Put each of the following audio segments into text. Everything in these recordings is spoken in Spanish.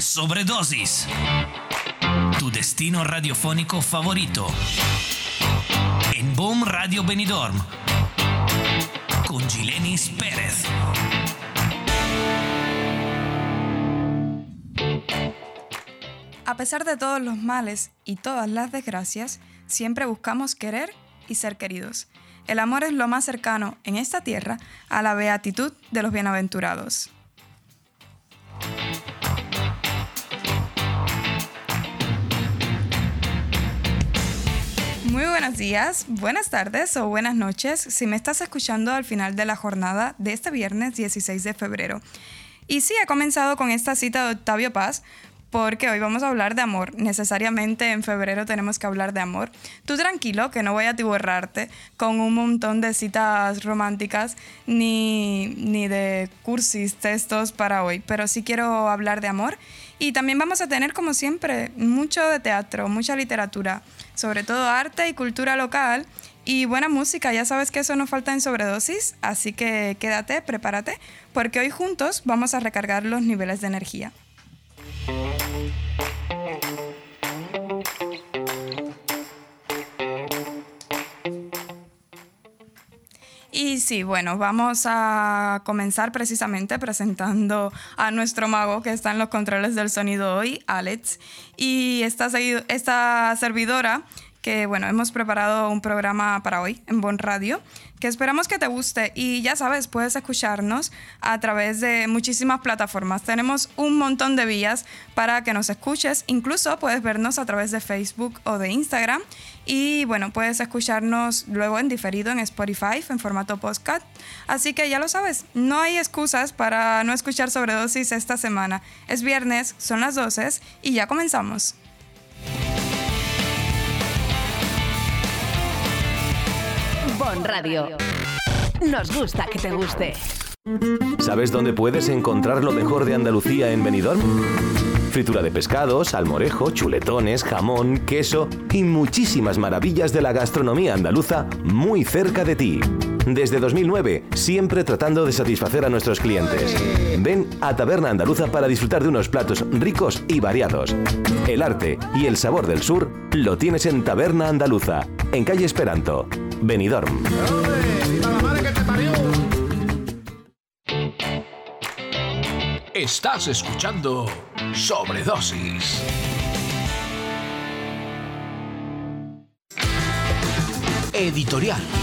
Sobredosis. Tu destino radiofónico favorito. En Boom Radio Benidorm. Con Gilenis Pérez. A pesar de todos los males y todas las desgracias, siempre buscamos querer y ser queridos. El amor es lo más cercano en esta tierra a la beatitud de los bienaventurados. Muy buenos días, buenas tardes o buenas noches si me estás escuchando al final de la jornada de este viernes 16 de febrero. Y sí, he comenzado con esta cita de Octavio Paz, porque hoy vamos a hablar de amor. Necesariamente en febrero tenemos que hablar de amor. Tú tranquilo, que no voy a tiborrarte con un montón de citas románticas ni, ni de cursis, textos para hoy, pero sí quiero hablar de amor. Y también vamos a tener, como siempre, mucho de teatro, mucha literatura, sobre todo arte y cultura local y buena música. Ya sabes que eso no falta en sobredosis, así que quédate, prepárate, porque hoy juntos vamos a recargar los niveles de energía. Y sí, bueno, vamos a comenzar precisamente presentando a nuestro mago que está en los controles del sonido hoy, Alex. Y esta, esta servidora bueno, hemos preparado un programa para hoy en Bon Radio que esperamos que te guste y ya sabes, puedes escucharnos a través de muchísimas plataformas. Tenemos un montón de vías para que nos escuches, incluso puedes vernos a través de Facebook o de Instagram y bueno, puedes escucharnos luego en diferido en Spotify en formato podcast. Así que ya lo sabes, no hay excusas para no escuchar sobredosis esta semana. Es viernes, son las 12 y ya comenzamos. Bon Radio. Nos gusta que te guste. ¿Sabes dónde puedes encontrar lo mejor de Andalucía en Benidorm? Fritura de pescado, salmorejo, chuletones, jamón, queso y muchísimas maravillas de la gastronomía andaluza muy cerca de ti. Desde 2009, siempre tratando de satisfacer a nuestros clientes. Ven a Taberna Andaluza para disfrutar de unos platos ricos y variados. El arte y el sabor del sur lo tienes en Taberna Andaluza, en calle Esperanto, Benidorm. Estás escuchando Sobredosis. Editorial.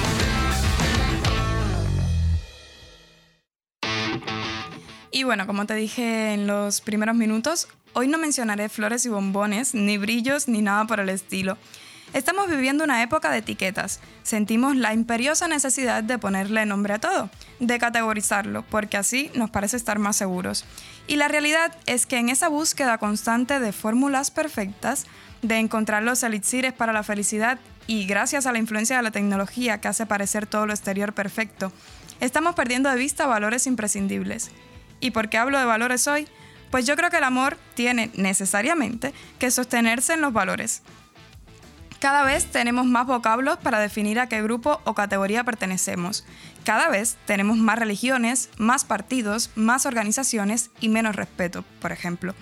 Y bueno, como te dije en los primeros minutos, hoy no mencionaré flores y bombones, ni brillos, ni nada por el estilo. Estamos viviendo una época de etiquetas. Sentimos la imperiosa necesidad de ponerle nombre a todo, de categorizarlo, porque así nos parece estar más seguros. Y la realidad es que en esa búsqueda constante de fórmulas perfectas, de encontrar los elixires para la felicidad y gracias a la influencia de la tecnología que hace parecer todo lo exterior perfecto, estamos perdiendo de vista valores imprescindibles. ¿Y por qué hablo de valores hoy? Pues yo creo que el amor tiene necesariamente que sostenerse en los valores. Cada vez tenemos más vocablos para definir a qué grupo o categoría pertenecemos. Cada vez tenemos más religiones, más partidos, más organizaciones y menos respeto, por ejemplo.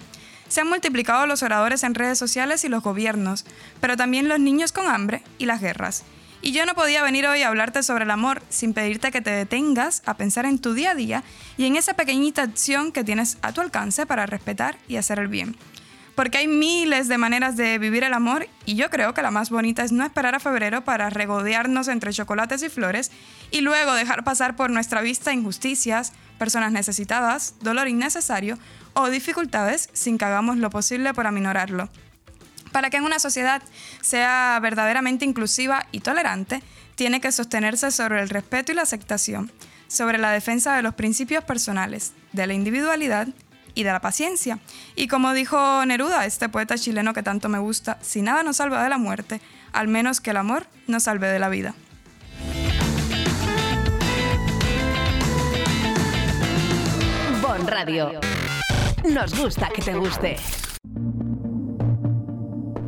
Se han multiplicado los oradores en redes sociales y los gobiernos, pero también los niños con hambre y las guerras. Y yo no podía venir hoy a hablarte sobre el amor sin pedirte que te detengas a pensar en tu día a día y en esa pequeñita acción que tienes a tu alcance para respetar y hacer el bien. Porque hay miles de maneras de vivir el amor y yo creo que la más bonita es no esperar a febrero para regodearnos entre chocolates y flores y luego dejar pasar por nuestra vista injusticias, personas necesitadas, dolor innecesario o dificultades sin que hagamos lo posible por aminorarlo. Para que en una sociedad sea verdaderamente inclusiva y tolerante, tiene que sostenerse sobre el respeto y la aceptación, sobre la defensa de los principios personales, de la individualidad y de la paciencia. Y como dijo Neruda, este poeta chileno que tanto me gusta, si nada nos salva de la muerte, al menos que el amor nos salve de la vida. Bon Radio. Nos gusta que te guste.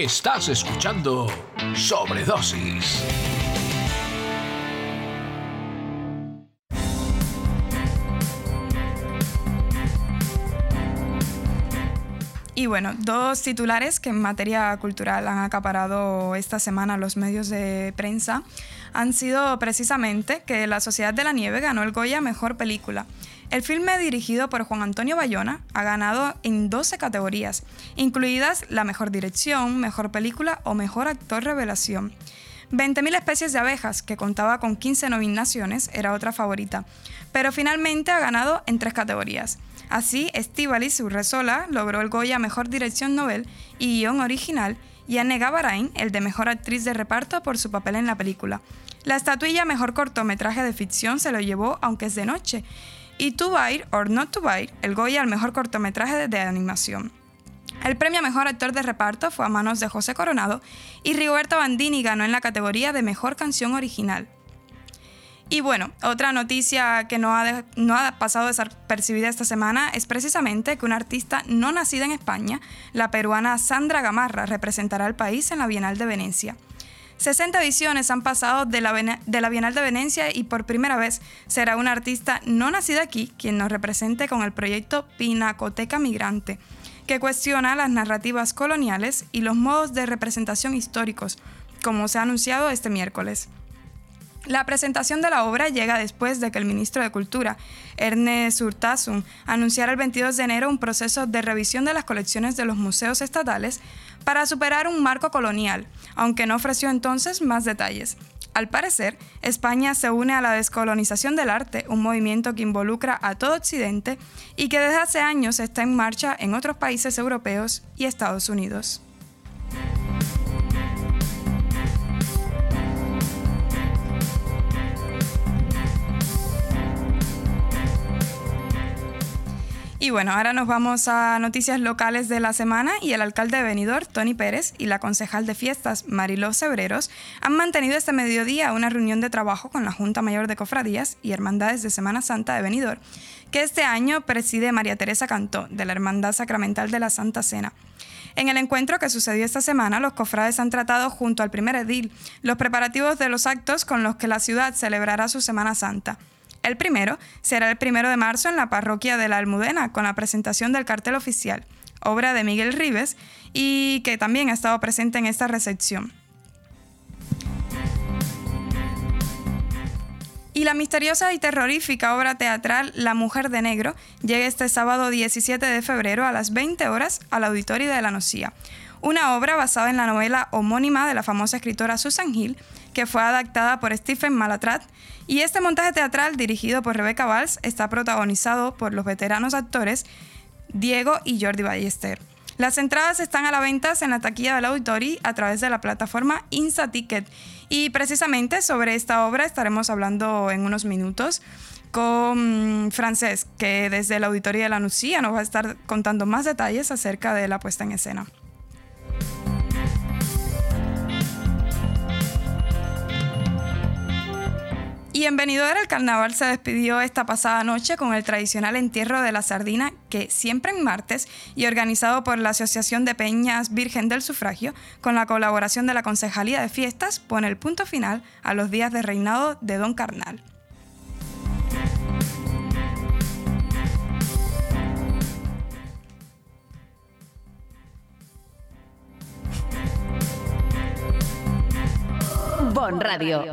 Estás escuchando Sobredosis. Y bueno, dos titulares que en materia cultural han acaparado esta semana los medios de prensa han sido precisamente que La Sociedad de la Nieve ganó el Goya Mejor Película. El filme dirigido por Juan Antonio Bayona ha ganado en 12 categorías, incluidas la mejor dirección, mejor película o mejor actor revelación. 20.000 especies de abejas, que contaba con 15 nominaciones, era otra favorita, pero finalmente ha ganado en tres categorías. Así, Estíbaliz Urresola logró el Goya Mejor Dirección Nobel y Guión Original y Anne Gavarain el de Mejor Actriz de Reparto por su papel en la película. La estatuilla Mejor Cortometraje de Ficción se lo llevó Aunque es de noche y To Bite or Not to Bite el Goya al Mejor Cortometraje de Animación. El premio a Mejor Actor de Reparto fue a manos de José Coronado y Rigoberto Bandini ganó en la categoría de Mejor Canción Original. Y bueno, otra noticia que no ha, no ha pasado desapercibida esta semana es precisamente que una artista no nacida en España, la peruana Sandra Gamarra, representará al país en la Bienal de Venecia. 60 ediciones han pasado de la, de la Bienal de Venecia y por primera vez será una artista no nacida aquí quien nos represente con el proyecto Pinacoteca Migrante, que cuestiona las narrativas coloniales y los modos de representación históricos, como se ha anunciado este miércoles. La presentación de la obra llega después de que el ministro de Cultura, Ernest Urtasun, anunciara el 22 de enero un proceso de revisión de las colecciones de los museos estatales para superar un marco colonial, aunque no ofreció entonces más detalles. Al parecer, España se une a la descolonización del arte, un movimiento que involucra a todo Occidente y que desde hace años está en marcha en otros países europeos y Estados Unidos. Y bueno, ahora nos vamos a noticias locales de la semana y el alcalde de Benidorm, Tony Pérez, y la concejal de fiestas, Mariló Cebreros, han mantenido este mediodía una reunión de trabajo con la Junta Mayor de Cofradías y Hermandades de Semana Santa de Benidorm, que este año preside María Teresa Cantó, de la Hermandad Sacramental de la Santa Cena. En el encuentro que sucedió esta semana, los cofrades han tratado junto al primer edil los preparativos de los actos con los que la ciudad celebrará su Semana Santa. El primero será el primero de marzo en la parroquia de la Almudena, con la presentación del cartel oficial, obra de Miguel Rives, y que también ha estado presente en esta recepción. Y la misteriosa y terrorífica obra teatral La Mujer de Negro llega este sábado 17 de febrero a las 20 horas al Auditorio de la Nocía. Una obra basada en la novela homónima de la famosa escritora Susan Hill, que fue adaptada por Stephen Malatrat y este montaje teatral, dirigido por Rebecca Valls, está protagonizado por los veteranos actores Diego y Jordi Ballester. Las entradas están a la venta en la taquilla del Auditori a través de la plataforma InsaTicket. Y precisamente sobre esta obra estaremos hablando en unos minutos con Francés, que desde el Auditorio de la Nucía nos va a estar contando más detalles acerca de la puesta en escena. Y en Benidorm el carnaval se despidió esta pasada noche con el tradicional entierro de la sardina que siempre en martes y organizado por la Asociación de Peñas Virgen del Sufragio con la colaboración de la Concejalía de Fiestas pone el punto final a los días de reinado de Don Carnal. Bon Radio.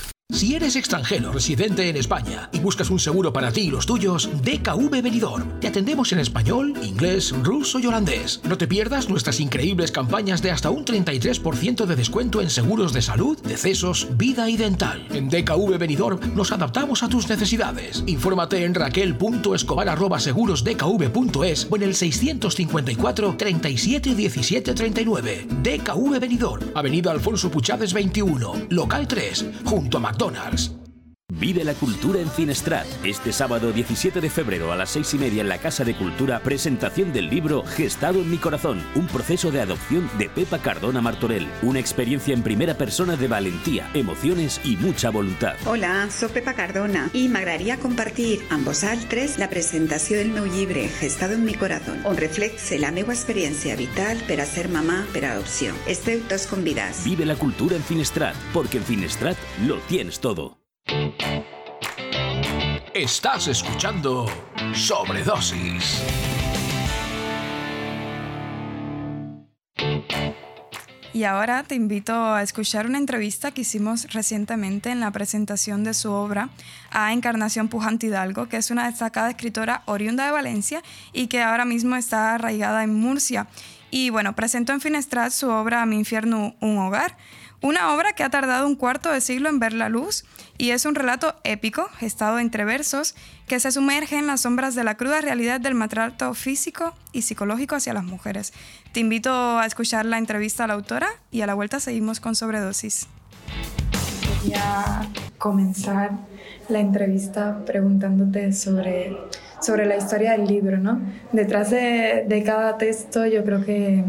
Si eres extranjero residente en España y buscas un seguro para ti y los tuyos, DKV Benidorm. Te atendemos en español, inglés, ruso y holandés. No te pierdas nuestras increíbles campañas de hasta un 33% de descuento en seguros de salud, decesos, vida y dental. En DKV Benidorm nos adaptamos a tus necesidades. Infórmate en raquel.escobar.segurosdkv.es o en el 654 37 17 39. DKV Benidorm, Avenida Alfonso Puchades 21, local 3, junto a McDonald's. Vive la cultura en Finestrat. Este sábado 17 de febrero a las 6 y media en la Casa de Cultura, presentación del libro Gestado en mi corazón, un proceso de adopción de Pepa Cardona Martorell. Una experiencia en primera persona de valentía, emociones y mucha voluntad. Hola, soy Pepa Cardona y m'agradaria compartir amb vosaltres la presentació del meu llibre Gestado en mi corazón, on reflexe la meva experiència vital per a ser mamà per adopció. Esteu tots convidats. Vive la cultura en Finestrat, porque en Finestrat lo tienes todo. Estás escuchando Sobredosis. Y ahora te invito a escuchar una entrevista que hicimos recientemente en la presentación de su obra a Encarnación Pujante Hidalgo, que es una destacada escritora oriunda de Valencia y que ahora mismo está arraigada en Murcia. Y bueno, presentó en Finestrat su obra Mi infierno, un hogar, una obra que ha tardado un cuarto de siglo en ver la luz y es un relato épico, gestado entre versos, que se sumerge en las sombras de la cruda realidad del maltrato físico y psicológico hacia las mujeres. Te invito a escuchar la entrevista a la autora y a la vuelta seguimos con Sobredosis. Quería comenzar la entrevista preguntándote sobre, sobre la historia del libro, ¿no? Detrás de, de cada texto yo creo que,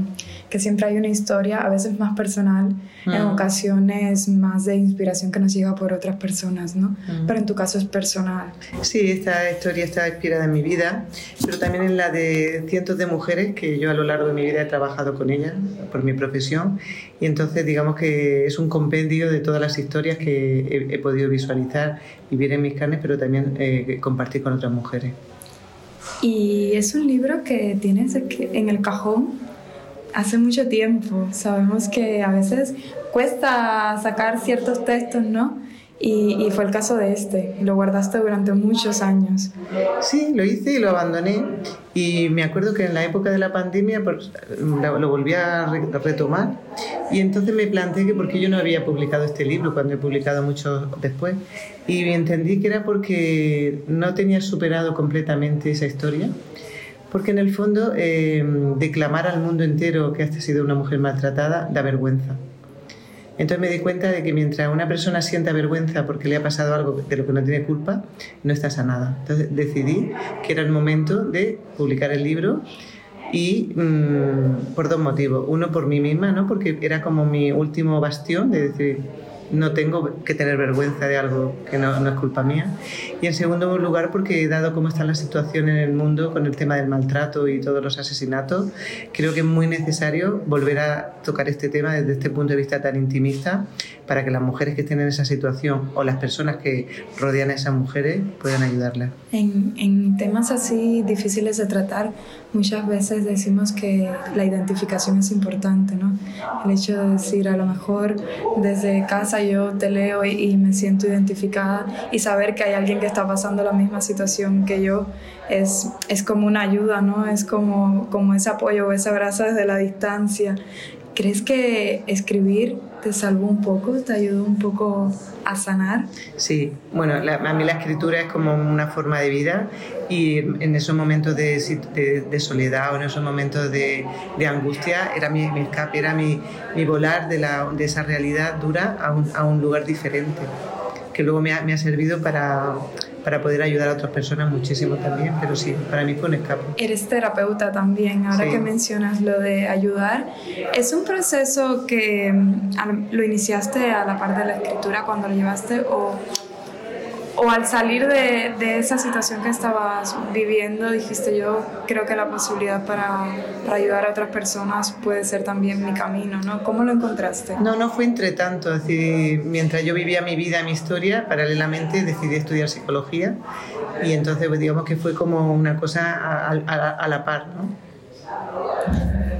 que siempre hay una historia, a veces más personal, en ocasiones más de inspiración que nos llega por otras personas, ¿no? Pero en tu caso es personal. Sí, esta historia está inspirada en mi vida, pero también en la de cientos de mujeres que yo a lo largo de mi vida he trabajado con ellas por mi profesión y entonces digamos que es un compendio de todas las historias que he, he podido visualizar y ver en mis carnes, pero también eh, compartir con otras mujeres. Y es un libro que tienes en el cajón hace mucho tiempo. Sabemos que a veces cuesta sacar ciertos textos, ¿no? Y, y, fue el caso de este. Lo guardaste durante muchos años. Sí, lo hice y lo abandoné. Y me acuerdo que en la época de la pandemia pues, lo, volví a retomar. Y entonces me planteé que por qué yo no había publicado este libro cuando he publicado mucho después. Y entendí que era porque no tenía superado completamente esa historia porque en el fondo eh, declamar al mundo entero que has sido una mujer maltratada da vergüenza. Entonces me di cuenta de que mientras una persona sienta vergüenza porque le ha pasado algo de lo que no tiene culpa, no está sanada. Entonces decidí que era el momento de publicar el libro y mmm, por dos motivos. Uno por mí misma, ¿no? porque era como mi último bastión de decir, no tengo que tener vergüenza de algo que no, es culpa mía. Y en segundo lugar, porque dado cómo está la situación en el mundo con el tema del maltrato y todos los asesinatos, creo que es muy necesario volver a tocar este tema desde este punto de vista tan intimista para que las mujeres que estén en esa situación o las personas que rodean a esas mujeres puedan ayudarlas. En, en temas así difíciles de tratar, muchas veces decimos que la identificación es importante, ¿no? El hecho de decir, a lo mejor desde casa yo te leo y, y, me siento identificada y saber que hay alguien que está pasando la misma situación que yo es, es como una ayuda, ¿no? Es como, como ese apoyo o ese abrazo desde la distancia. ¿Crees que escribir te salvó un poco, te ayudó un poco a sanar? Sí, bueno, a mí la escritura es como una forma de vida y en esos momentos de, de, soledad o en esos momentos de, angustia era mi, mi, escape, era mi, mi volar de, la, de esa realidad dura a un, a un lugar diferente, que luego me ha, me ha servido para para poder ayudar a otras personas muchísimo también, pero sí, para mí fue un escape. Eres terapeuta también, ahora sí. que mencionas lo de ayudar. ¿Es un proceso que lo iniciaste a la par de la escritura cuando lo llevaste o, o al salir de, de, esa situación que estabas viviendo dijiste yo creo que la posibilidad para, para, ayudar a otras personas puede ser también mi camino, ¿no? ¿Cómo lo encontraste? No, no fue entre tanto, decir, mientras yo vivía mi vida, mi historia, paralelamente decidí estudiar psicología y entonces pues, digamos que fue como una cosa a, a, a la par, ¿no?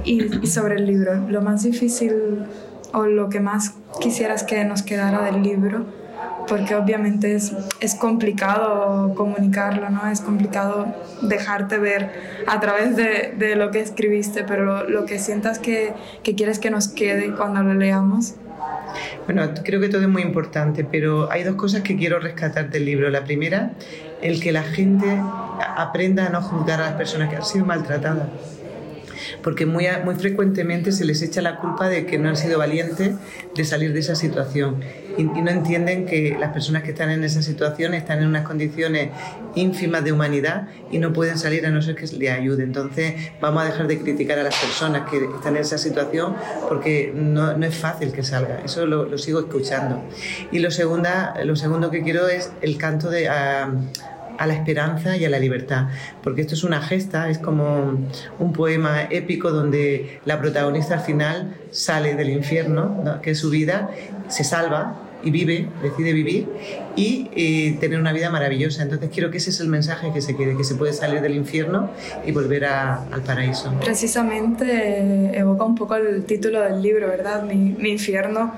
Y, y sobre el libro, lo más difícil o lo que más quisieras que nos quedara del libro? Porque obviamente es, es complicado comunicarlo, ¿no? Es complicado dejarte ver a través de, de lo que escribiste, pero lo, lo que sientas que, que quieres que nos quede cuando lo leamos. Bueno, creo que todo es muy importante, pero hay dos cosas que quiero rescatar del libro. La primera, el que la gente aprenda a no juzgar a las personas que han sido maltratadas porque muy, muy frecuentemente se les echa la culpa de que no han sido valientes de salir de esa situación y, no entienden que las personas que están en esa situación están en unas condiciones ínfimas de humanidad y no pueden salir a no ser que les ayude. Entonces vamos a dejar de criticar a las personas que están en esa situación porque no, no es fácil que salga. Eso lo, sigo escuchando. Y lo, segunda, lo segundo que quiero es el canto de... A, a la esperanza y a la libertad, porque esto es una gesta, es como un poema épico donde la protagonista al final sale del infierno, que es su vida, se salva y vive, decide vivir y eh, tener una vida maravillosa. Entonces quiero que ese es el mensaje que se quiere, que se puede salir del infierno y volver a, al paraíso. Precisamente eh, evoca un poco el título del libro, ¿verdad? Mi, mi infierno,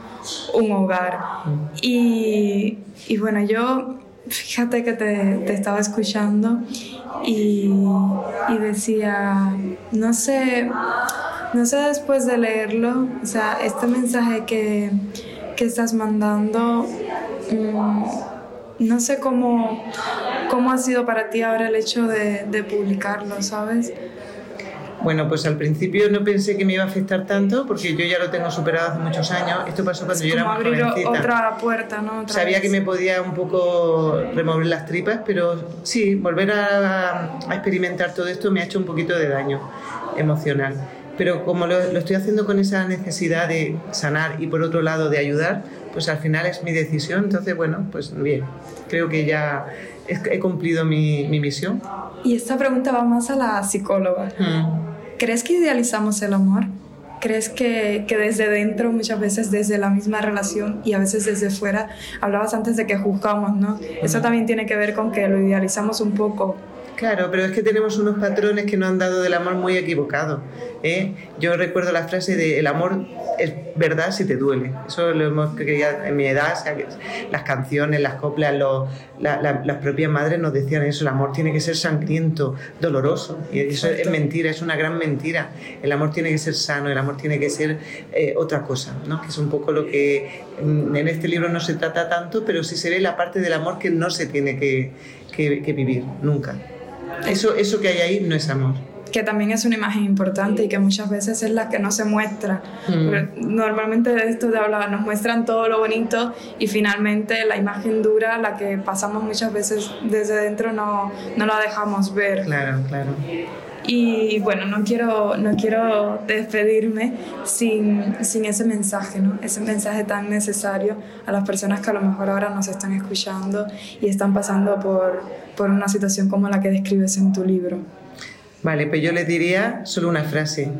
un hogar. Mm. Y, y bueno, yo fíjate que te, te estaba escuchando y, y, decía, no sé, no sé después de leerlo, o sea, este mensaje que, que estás mandando, mmm, no sé cómo, cómo ha sido para ti ahora el hecho de, de publicarlo, ¿sabes? Bueno, pues al principio no pensé que me iba a afectar tanto porque yo ya lo tengo superado hace muchos años. Esto pasó cuando es yo era muy abrir jovencita. otra puerta, ¿no? Otra Sabía vez. que me podía un poco remover las tripas, pero sí, volver a, a, experimentar todo esto me ha hecho un poquito de daño emocional. Pero como lo, lo estoy haciendo con esa necesidad de sanar y por otro lado de ayudar, pues al final es mi decisión. Entonces, bueno, pues bien, creo que ya he cumplido mi, mi misión. Y esta pregunta va más a la psicóloga. Mm. ¿Crees que idealizamos el amor? ¿Crees que, que, desde dentro, muchas veces desde la misma relación y a veces desde fuera, hablabas antes de que juzgamos, ¿no? Eso también tiene que ver con que lo idealizamos un poco. Claro, pero es que tenemos unos patrones que nos han dado del amor muy equivocados. ¿Eh? Yo recuerdo la frase de el amor es verdad si te duele. Eso lo hemos creído en mi edad, o sea, las canciones, las coplas, los, la, la, las propias madres nos decían eso, el amor tiene que ser sangriento, doloroso. Y eso Exacto. es mentira, es una gran mentira. El amor tiene que ser sano, el amor tiene que ser eh, otra cosa, ¿no? que es un poco lo que mm, en este libro no se trata tanto, pero sí se ve la parte del amor que no se tiene que, que, que vivir, nunca. Eso, eso que hay ahí no es amor que también es una imagen importante y que muchas veces es la que no se muestra. Mm. Normalmente de esto de hablar nos muestran todo lo bonito y finalmente la imagen dura, la que pasamos muchas veces desde dentro, no, no la dejamos ver. Claro, claro. Y bueno, no quiero, no quiero despedirme sin, sin ese mensaje, ¿no? ese mensaje tan necesario a las personas que a lo mejor ahora nos están escuchando y están pasando por, por una situación como la que describes en tu libro. Vale, pues yo les diría solo una frase.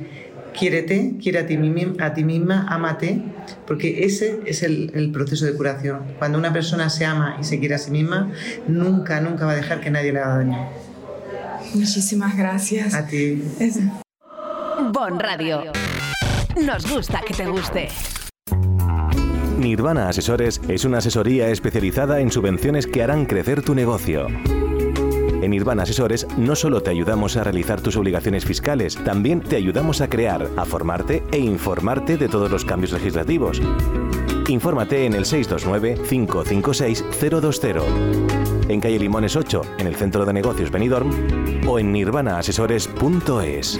Quiérete, quiere a ti, a ti misma, ámate, porque ese es el, el, proceso de curación. Cuando una persona se ama y se quiere a sí misma, nunca, nunca va a dejar que nadie le haga daño. Muchísimas gracias. A ti. Es... Bon Radio. Nos gusta que te guste. Nirvana Asesores es una asesoría especializada en subvenciones que harán crecer tu negocio. En Nirvana Asesores no solo te ayudamos a realizar tus obligaciones fiscales, también te ayudamos a crear, a formarte e informarte de todos los cambios legislativos. Infórmate en el 629-556-020, en calle Limones 8, en el Centro de Negocios Benidorm, o en nirvanaasesores.es.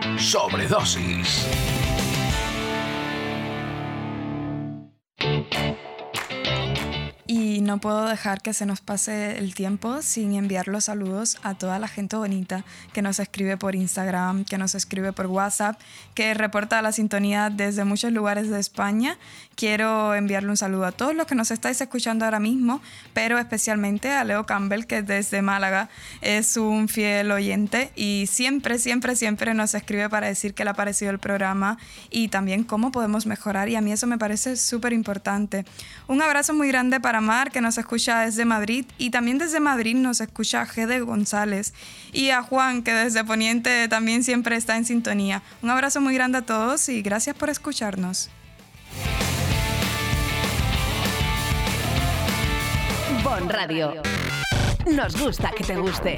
Sobredosis. No puedo dejar que se nos pase el tiempo sin enviar los saludos a toda la gente bonita que nos escribe por Instagram, que nos escribe por WhatsApp, que reporta la sintonía desde muchos lugares de España. Quiero enviarle un saludo a todos los que nos estáis escuchando ahora mismo, pero especialmente a Leo Campbell, que desde Málaga es un fiel oyente y siempre, siempre, siempre nos escribe para decir que le ha parecido el programa y también cómo podemos mejorar. Y a mí eso me parece súper importante. Un abrazo muy grande para Mar, que nos escucha desde Madrid, y también desde Madrid nos escucha Gede González, y a Juan, que desde Poniente también siempre está en sintonía. Un abrazo muy grande a todos y gracias por escucharnos. Bon Radio. Nos gusta que te guste.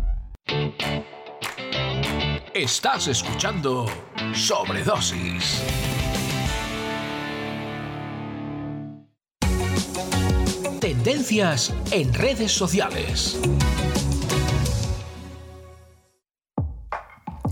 Estás escuchando Sobredosis. Tendencias en redes sociales.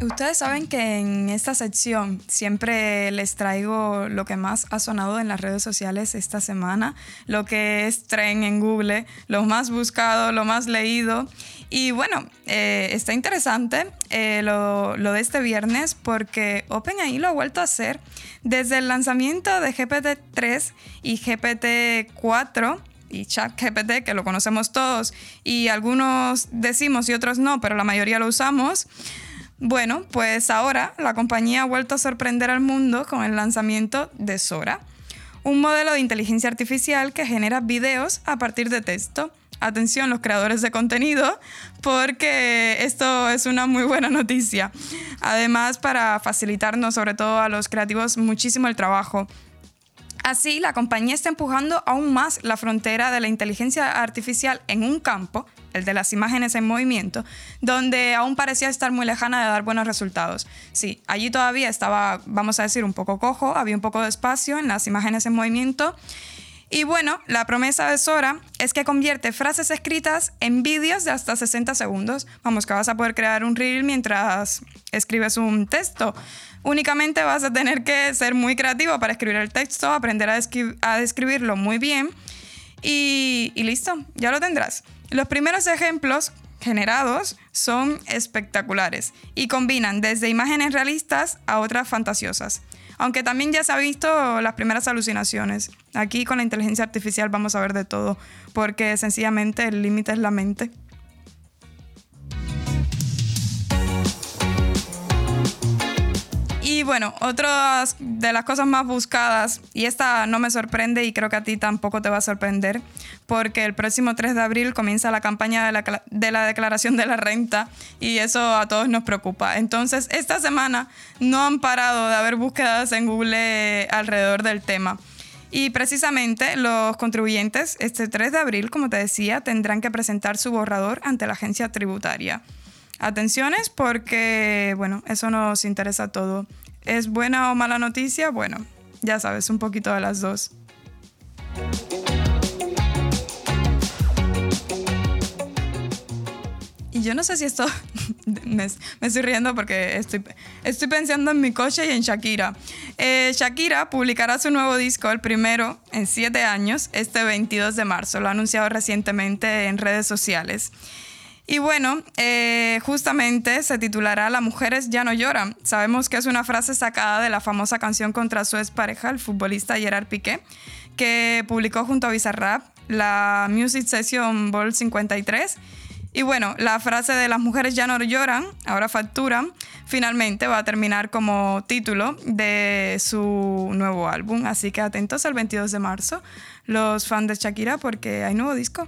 Ustedes saben que en esta sección siempre les traigo lo que más ha sonado en las redes sociales esta semana, lo que es tren en Google, lo más buscado, lo más leído. Y bueno, eh, está interesante eh, lo, lo de este viernes porque OpenAI lo ha vuelto a hacer desde el lanzamiento de GPT-3 y GPT-4 y ChatGPT, que lo conocemos todos y algunos decimos y otros no, pero la mayoría lo usamos. Bueno, pues ahora la compañía ha vuelto a sorprender al mundo con el lanzamiento de Sora, un modelo de inteligencia artificial que genera videos a partir de texto. Atención los creadores de contenido, porque esto es una muy buena noticia. Además, para facilitarnos, sobre todo a los creativos, muchísimo el trabajo. Así, la compañía está empujando aún más la frontera de la inteligencia artificial en un campo, el de las imágenes en movimiento, donde aún parecía estar muy lejana de dar buenos resultados. Sí, allí todavía estaba, vamos a decir, un poco cojo, había un poco de espacio en las imágenes en movimiento. Y bueno, la promesa de Sora es que convierte frases escritas en vídeos de hasta 60 segundos. Vamos, que vas a poder crear un reel mientras escribes un texto. Únicamente vas a tener que ser muy creativo para escribir el texto, aprender a, describirlo muy bien y listo, ya lo tendrás. Los primeros ejemplos generados son espectaculares y combinan desde imágenes realistas a otras fantasiosas. Aunque también ya se ha visto las primeras alucinaciones. Aquí con la inteligencia artificial vamos a ver de todo, porque sencillamente el límite es la mente. Y bueno, otra de las cosas más buscadas, y esta no me sorprende y creo que a ti tampoco te va a sorprender, porque el próximo 3 de abril comienza la campaña de la, de la declaración de la renta y eso a todos nos preocupa. Entonces, esta semana no han parado de haber búsquedas en Google alrededor del tema. Y precisamente los contribuyentes este 3 de abril, como te decía, tendrán que presentar su borrador ante la agencia tributaria. Atenciones porque, bueno, eso nos interesa a todo. ¿Es buena o mala noticia? Bueno, ya sabes, un poquito de las dos. Y yo no sé si esto, me, estoy riendo porque estoy, pensando en mi coche y en Shakira. Eh, Shakira publicará su nuevo disco, el primero en siete años, este 22 de marzo. Lo ha anunciado recientemente en redes sociales. Y bueno, eh, justamente se titulará Las mujeres ya no lloran. Sabemos que es una frase sacada de la famosa canción contra su expareja, el futbolista Gerard Piqué, que publicó junto a Bizarrap la Music Session Ball 53. Y bueno, la frase de las mujeres ya no lloran, ahora facturan, finalmente va a terminar como título de su nuevo álbum. Así que atentos al 22 de marzo, los fans de Shakira, porque hay nuevo disco.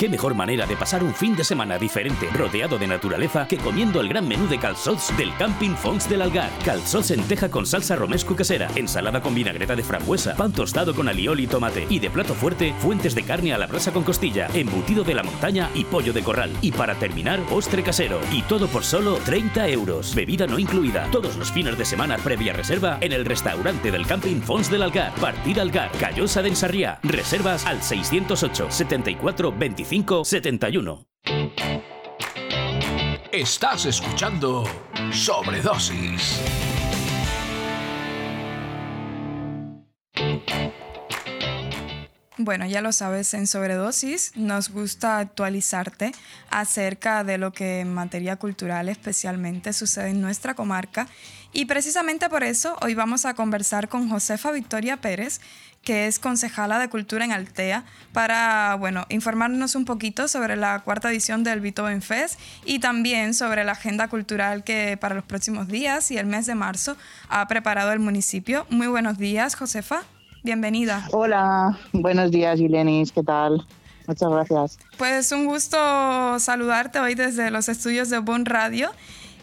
¿Qué mejor manera de pasar un fin de semana diferente, rodeado de naturaleza, que comiendo el gran menú de calzots del Camping Fons del Algar? Calzots en teja con salsa romesco casera, ensalada con vinagreta de frambuesa, pan tostado con alioli y tomate, y de plato fuerte, fuentes de carne a la brasa con costilla, embutido de la montaña y pollo de corral. Y para terminar, postre casero. Y todo por solo 30 euros. Bebida no incluida. Todos los fines de semana previa reserva en el restaurante del Camping Fons del Algar. Partida Algar, Callosa de Ensarriá. Reservas al 608 74 25 71. Estás escuchando Sobredosis. Bueno, ya lo sabes, en Sobredosis nos gusta actualizarte acerca de lo que en materia cultural especialmente sucede en nuestra comarca y precisamente por eso hoy vamos a conversar con Josefa Victoria Pérez, que es concejala de Cultura en Altea, para, bueno, informarnos un poquito sobre la cuarta edición del Beethoven Fest y también sobre la agenda cultural que para los próximos días y el mes de marzo ha preparado el municipio. Muy buenos días, Josefa. Bienvenida. Hola, buenos días, Gilenis, ¿qué tal? Muchas gracias. Pues un gusto saludarte hoy desde los estudios de Bon Radio.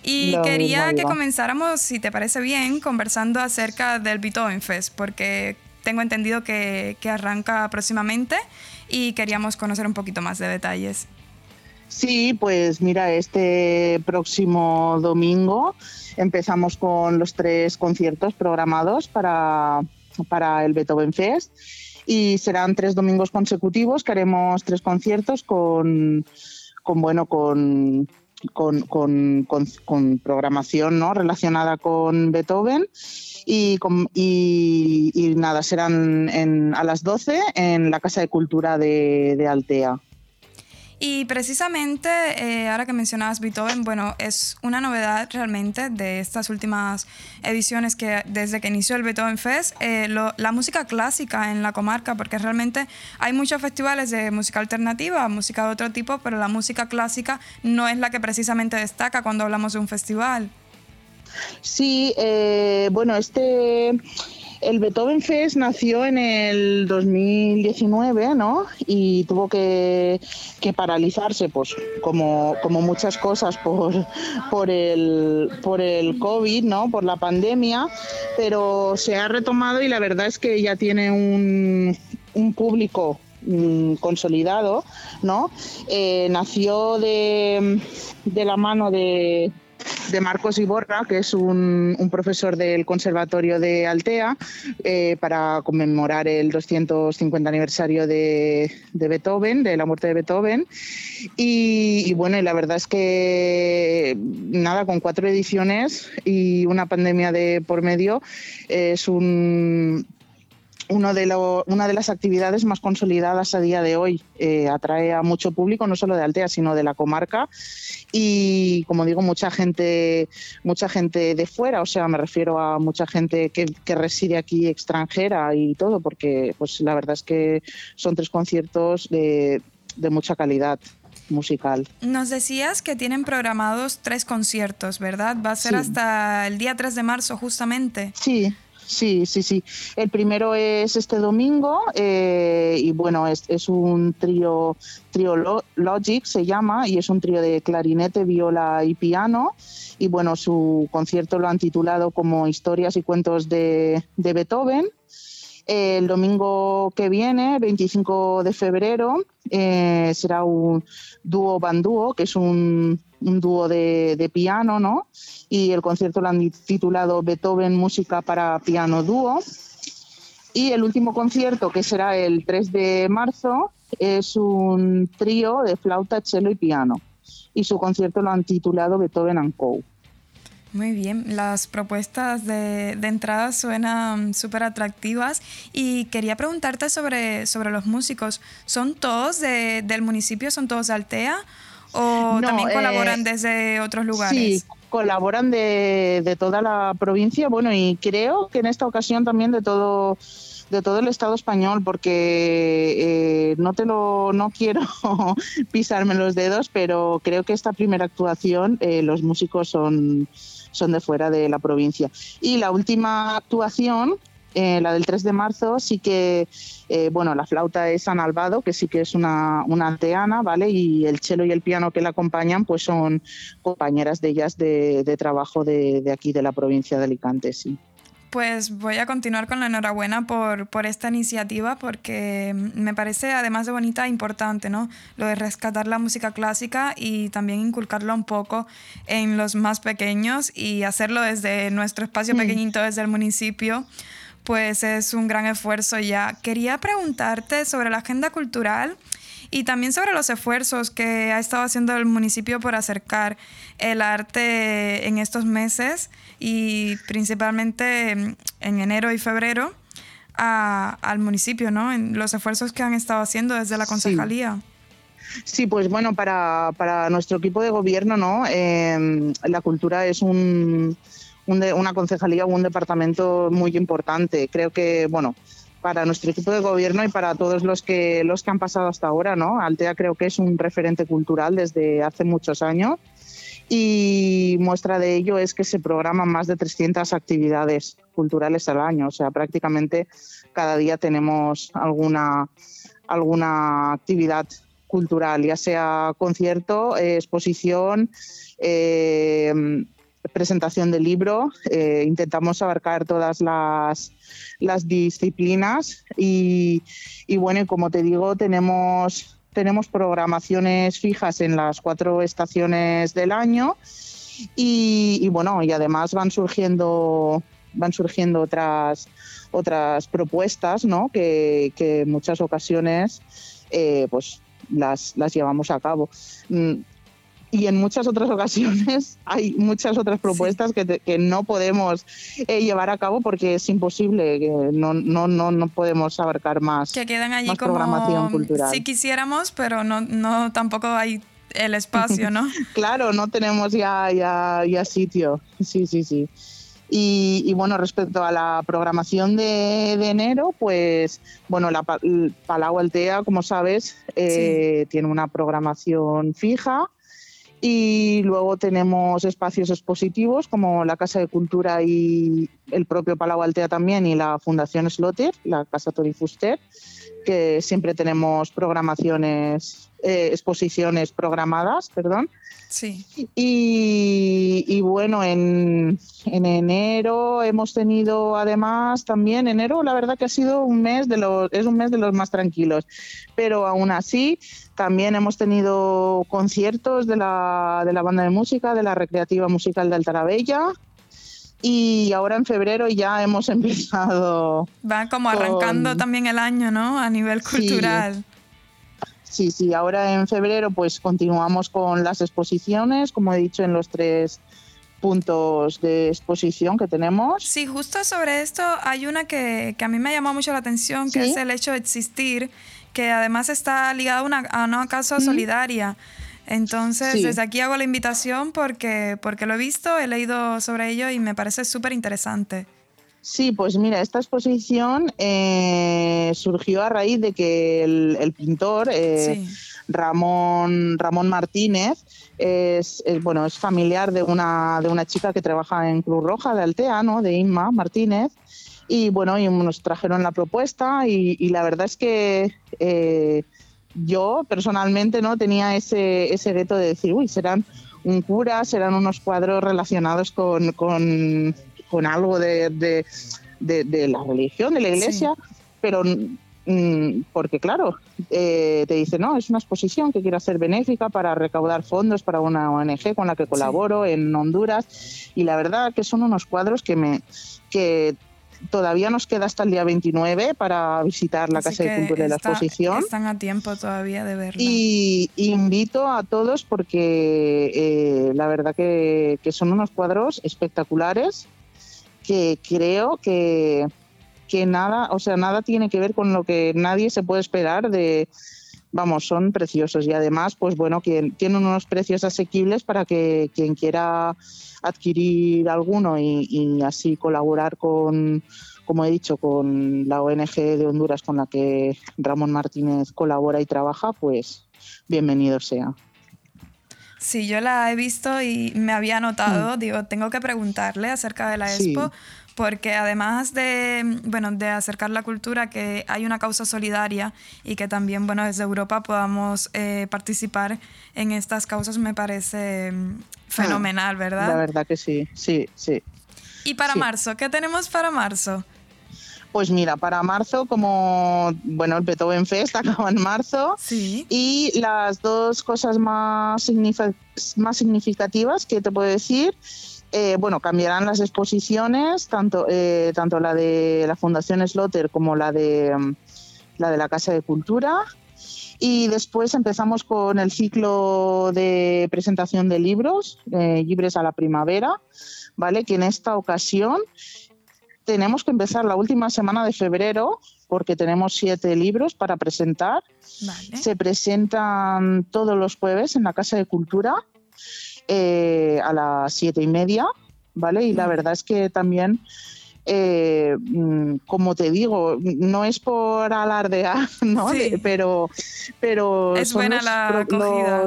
Y quería que comenzáramos, si te parece bien, conversando acerca del Beethoven Fest, porque tengo entendido que, arranca próximamente y queríamos conocer un poquito más de detalles. Sí, pues mira, este próximo domingo empezamos con los tres conciertos programados para, para el Beethoven Fest y serán tres domingos consecutivos que haremos tres conciertos con, con bueno, con, con, con, con, programación ¿no? relacionada con Beethoven. Y, y, y, nada, serán en, a las 12 en la Casa de Cultura de, de Altea. Y precisamente, eh, ahora que mencionabas Beethoven, bueno, es una novedad realmente de estas últimas ediciones que desde que inició el Beethoven Fest, eh, la música clásica en la comarca, porque realmente hay muchos festivales de música alternativa, música de otro tipo, pero la música clásica no es la que precisamente destaca cuando hablamos de un festival. Sí, eh, bueno, este el Beethoven Fest nació en el 2019, ¿no? Y tuvo que, paralizarse, pues, como, muchas cosas por, por, el, por el COVID, ¿no? Por la pandemia, pero se ha retomado y la verdad es que ya tiene un, un público mm, consolidado, ¿no? Eh, nació de, de la mano de de Marcos Iborra, que es un, profesor del Conservatorio de Altea, eh, para conmemorar el 250 aniversario de, Beethoven, de la muerte de Beethoven. Y, bueno, la verdad es que nada, con cuatro ediciones y una pandemia de por medio, es un uno de una de las actividades más consolidadas a día de hoy. Eh, atrae a mucho público, no solo de Altea, sino de la comarca. Y como digo, mucha gente, mucha gente de fuera, o sea, me refiero a mucha gente que, reside aquí extranjera y todo, porque pues la verdad es que son tres conciertos de, de mucha calidad musical. Nos decías que tienen programados tres conciertos, ¿verdad? Va a ser hasta el día 3 de marzo justamente. Sí, Sí, sí, sí. El primero es este domingo eh, y bueno, es, es, un trío, trío Logic se llama y es un trío de clarinete, viola y piano y bueno, su concierto lo han titulado como Historias y Cuentos de, de Beethoven. El domingo que viene, 25 de febrero, eh, será un dúo bandúo, que es un, dúo de, de, piano, ¿no? Y el concierto lo han titulado Beethoven Música para Piano Dúo. Y el último concierto, que será el 3 de marzo, es un trío de flauta, cello y piano. Y su concierto lo han titulado Beethoven and Co. Muy bien, las propuestas de, de entrada suenan súper atractivas y quería preguntarte sobre, sobre los músicos. ¿Son todos de, del municipio, son todos de Altea ¿O No, también eh, colaboran desde otros lugares? Sí, colaboran de, de toda la provincia, bueno, y creo que en esta ocasión también de todo de todo el Estado español, porque eh, no te lo no quiero pisarme los dedos, pero creo que esta primera actuación eh, los músicos son son de fuera de la provincia. Y la última actuación eh, la del 3 de marzo sí que, eh, bueno, la flauta es San Albado, que sí que es una, una alteana, ¿vale? Y el cello y el piano que la acompañan, pues son compañeras de ellas de, de trabajo de, de aquí, de la provincia de Alicante, sí. Pues voy a continuar con la enhorabuena por, por esta iniciativa porque me parece, además de bonita, importante, ¿no? Lo de rescatar la música clásica y también inculcarla un poco en los más pequeños y hacerlo desde nuestro espacio Mm. pequeñito, desde el municipio, pues es un gran esfuerzo ya. Quería preguntarte sobre la agenda cultural y también sobre los esfuerzos que ha estado haciendo el municipio por acercar el arte en estos meses y principalmente en en enero y febrero a- al municipio, ¿no? En los esfuerzos que han estado haciendo desde la concejalía. Sí, pues bueno, para, para nuestro equipo de gobierno, ¿no? Eh, la cultura es un, un de- una concejalía o un departamento muy importante. Creo que, bueno, para nuestro equipo de gobierno y para todos los que, los que han pasado hasta ahora, ¿no? Altea creo que es un referente cultural desde hace muchos años y muestra de ello es que se programan más de 300 actividades culturales al año, o sea, prácticamente cada día tenemos alguna, alguna actividad cultural, ya sea concierto, exposición, eh, presentación de libro. eh, intentamos abarcar todas las, las disciplinas y, bueno, como te digo, tenemos, tenemos programaciones fijas en las cuatro estaciones del año y, bueno, y además van surgiendo van surgiendo otras otras propuestas ¿no? que, en muchas ocasiones eh, pues las, las llevamos a cabo. Y en muchas otras ocasiones hay muchas otras propuestas que, te- que no podemos eh, llevar a cabo porque es imposible, que no, no, no, no podemos abarcar más, Que quedan allí más como programación cultural. si quisiéramos, pero no, no tampoco hay el espacio, ¿no? claro, no tenemos ya, ya, ya sitio. Sí, sí, sí. Y, y bueno, respecto a la programación de, de enero, pues bueno, la Palau Altea, como sabes, eh, tiene una programación fija. Y luego tenemos espacios expositivos como la Casa de Cultura y el propio Palau Altea también y la Fundación Slotter, la Casa Tori Fuster, que siempre tenemos programaciones, eh, exposiciones programadas, perdón. Sí. Y, y bueno, en, en enero hemos tenido además también, enero la verdad que ha sido un mes de los, es un mes de los más tranquilos, pero aún así también hemos tenido conciertos de la, de la banda de música, de la Recreativa Musical de Altarabella y ahora en febrero ya hemos empezado Va como arrancando Con- también el año, ¿no? A nivel Sí. cultural. Sí, sí, ahora en febrero pues continuamos con las exposiciones, como he dicho, en los tres puntos de exposición que tenemos. Sí, justo sobre esto hay una que, que a mí me llamó mucho la atención, que Sí. es el hecho de existir, que además está ligado a una, a una causa solidaria. Entonces, Sí. desde aquí hago la invitación porque, porque lo he visto, he leído sobre ello y me parece súper interesante. Sí, pues mira, esta exposición eh, surgió a raíz de que el, el pintor eh, Ramón, Ramón Martínez es, es, bueno, es familiar de una, de una chica que trabaja en Cruz Roja de Altea, ¿no? de Inma Martínez. Y bueno, y nos trajeron la propuesta y, y la verdad es que eh, yo personalmente no tenía ese, ese reto de decir, uy, serán un cura, serán unos cuadros relacionados con, con, con algo de, de, de- de la religión, de la iglesia, pero mm, porque claro, eh, te dice, no, es una exposición que quiero hacer benéfica para recaudar fondos para una ONG con la que colaboro en Honduras y la verdad que son unos cuadros que me que todavía nos queda hasta el día 29 para visitar la Así Casa de Cultura de la exposición. Están a tiempo todavía de verla. Y invito a todos porque eh, la verdad que, que son unos cuadros espectaculares que creo que, que nada, o sea, nada tiene que ver con lo que nadie se puede esperar de, vamos, son preciosos y además, pues bueno, que tienen unos precios asequibles para que quien quiera adquirir alguno y, así colaborar con, como he dicho, con la ONG de Honduras con la que Ramón Martínez colabora y trabaja, pues bienvenido sea. Sí, yo la he visto y me había notado, mm. digo, tengo que preguntarle acerca de la expo, porque además de, bueno, de acercar la cultura, que hay una causa solidaria y que también, bueno, desde Europa podamos eh, participar en estas causas me parece mm, fenomenal, ¿verdad? La verdad que sí, sí, sí. ¿Y para marzo? ¿Qué tenemos para marzo? Pues mira, para marzo, como bueno, el Beethoven Fest acaba en marzo. Sí. Y las dos cosas más, más significativas que te puedo decir eh, bueno, cambiarán las exposiciones, tanto, eh, tanto la de la Fundación Slotter como la de, mm, la de la Casa de Cultura. Y después empezamos con el ciclo de presentación de libros, eh, Libres a la Primavera, ¿vale? Que en esta ocasión tenemos que empezar la última semana de febrero porque tenemos siete libros para presentar. Se presentan todos los jueves en la Casa de Cultura eh, a las siete y media, ¿vale? Y la verdad es que también, eh, mm, como te digo, no es por alardear, ¿no? pero, pero es buena la acogida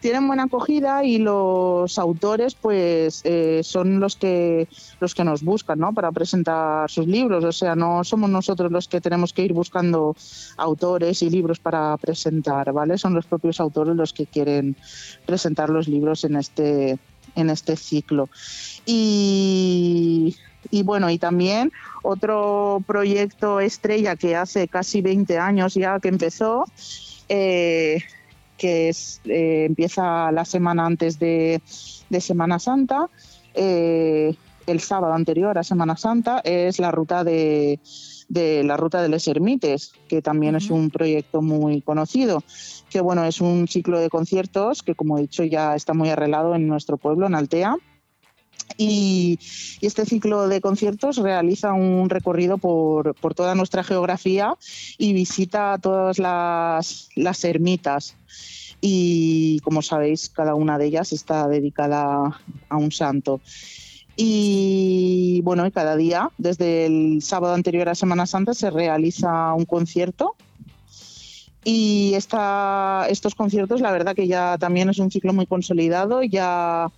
tienen buena acogida y los autores pues eh, son los que los que nos buscan ¿no? para presentar sus libros. O sea no somos nosotros los que tenemos que ir buscando autores y libros para presentar vale son los propios autores los que quieren presentar los libros en este en este ciclo. Y y bueno, y también otro proyecto estrella que hace casi 20 años ya que empezó, eh, que es, eh, empieza la semana antes de, Semana Santa. Eh, el sábado anterior a Semana Santa es la ruta de, la ruta de Les Ermites, que también es un proyecto muy conocido, que bueno, es un ciclo de conciertos que como he dicho ya está muy arreglado en nuestro pueblo, en Altea. Y, este ciclo de conciertos realiza un recorrido por, toda nuestra geografía y visita todas las, las ermitas y como sabéis cada una de ellas está dedicada a un santo. Y bueno, cada día, desde el sábado anterior a Semana Santa, se realiza un concierto. Y esta, estos conciertos, la verdad que ya también es un ciclo muy consolidado, ya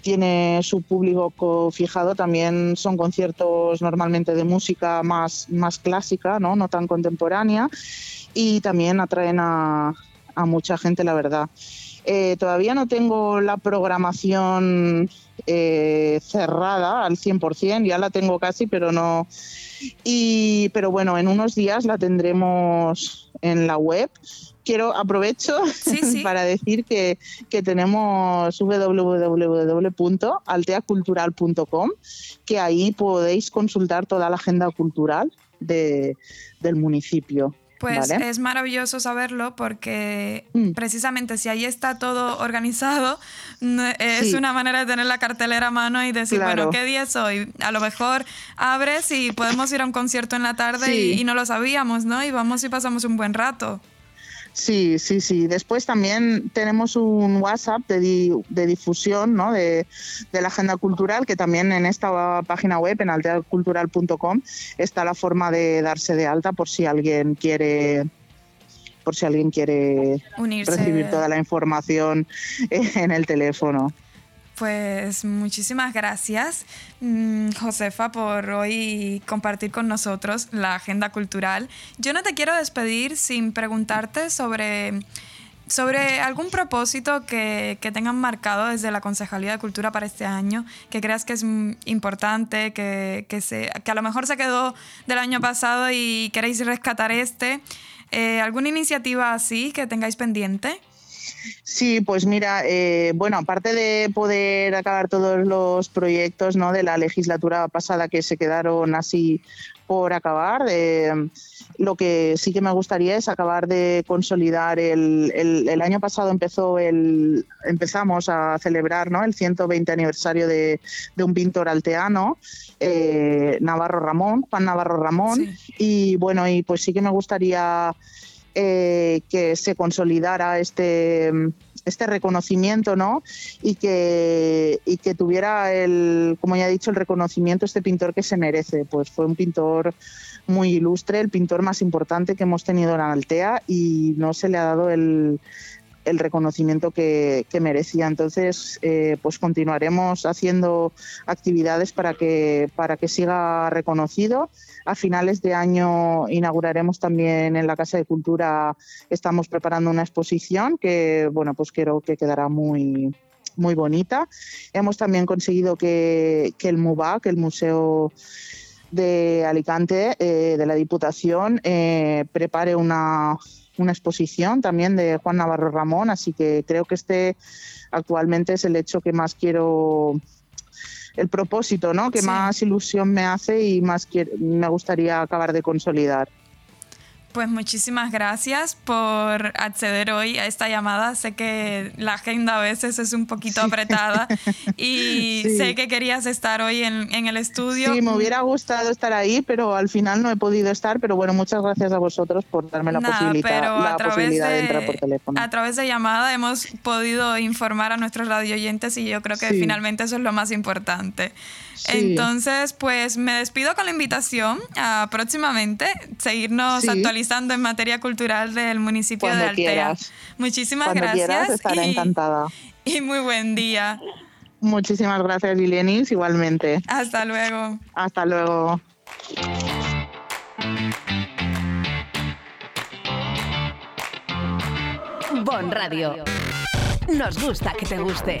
tiene su público fijado, también son conciertos normalmente de música más, más clásica, ¿no? no tan contemporánea, y también atraen a, a mucha gente, la verdad. Eh, todavía no tengo la programación eh, cerrada al 100%, ya la tengo casi, pero no. Y, pero bueno, en unos días la tendremos en la web. Quiero aprovecho para decir que, que tenemos www.alteacultural.com, que ahí podéis consultar toda la agenda cultural de, del municipio. Pues es maravilloso saberlo porque mm. precisamente si ahí está todo organizado, es una manera de tener la cartelera a mano y decir, bueno, ¿qué día es hoy? A lo mejor abres y podemos ir a un concierto en la tarde y, y, no lo sabíamos, ¿no? Y vamos y pasamos un buen rato. Sí, sí, sí. Después también tenemos un WhatsApp de, de difusión ¿no? de, la agenda cultural, que también en esta página web, en alteacultural.com, está la forma de darse de alta por si alguien quiere por si alguien quiere recibir toda la información en el teléfono. Pues muchísimas gracias, mm, Josefa, por hoy compartir con nosotros la agenda cultural. Yo no te quiero despedir sin preguntarte sobre, sobre algún propósito que, que tengan marcado desde la Concejalía de Cultura para este año, que creas que es importante, que, que a lo mejor se quedó del año pasado y queréis rescatar este. Eh, ¿Alguna iniciativa así que tengáis pendiente? Sí, pues mira, eh, bueno, aparte de poder acabar todos los proyectos ¿no? de la legislatura pasada que se quedaron así por acabar, eh, lo que sí que me gustaría es acabar de consolidar el, el, año pasado empezó el empezamos a celebrar ¿no? el 120 aniversario de, de un pintor alteano eh, Navarro Ramón Juan Navarro Ramón y bueno y pues sí que me gustaría eh, que se consolidara este este reconocimiento, ¿no? Y que, y que tuviera el, como ya he dicho, el reconocimiento este pintor que se merece. Pues fue un pintor muy ilustre, el pintor más importante que hemos tenido en Altea y no se le ha dado el, el reconocimiento que, que, merecía. Entonces, eh, pues continuaremos haciendo actividades para que, para que siga reconocido. A finales de año inauguraremos también en la Casa de Cultura, estamos preparando una exposición que, bueno, pues quiero que quedará muy, muy bonita. Hemos también conseguido que, que el MUBA, que el Museo de Alicante, eh, de la Diputación, eh, prepare una, una exposición también de Juan Navarro Ramón, así que creo que este actualmente es el hecho que más quiero el propósito, ¿no? Que más ilusión me hace y más me gustaría acabar de consolidar. Pues muchísimas gracias por acceder hoy a esta llamada. Sé que la agenda a veces es un poquito apretada y sé que querías estar hoy en, en, el estudio. Sí, me hubiera gustado estar ahí, pero al final no he podido estar. Pero bueno, muchas gracias a vosotros por darme la, posibilidad, la posibilidad de, entrar por teléfono. A través de llamada hemos podido informar a nuestros radioyentes y yo creo que finalmente eso es lo más importante. Entonces, pues me despido con la invitación a próximamente seguirnos actualizando en materia cultural del municipio de Altea. Muchísimas Cuando gracias. Quieras, estaré y, encantada. Y muy buen día. Muchísimas gracias, Lilienis, igualmente. Hasta luego. Hasta luego. Bon Radio. Nos gusta que te guste.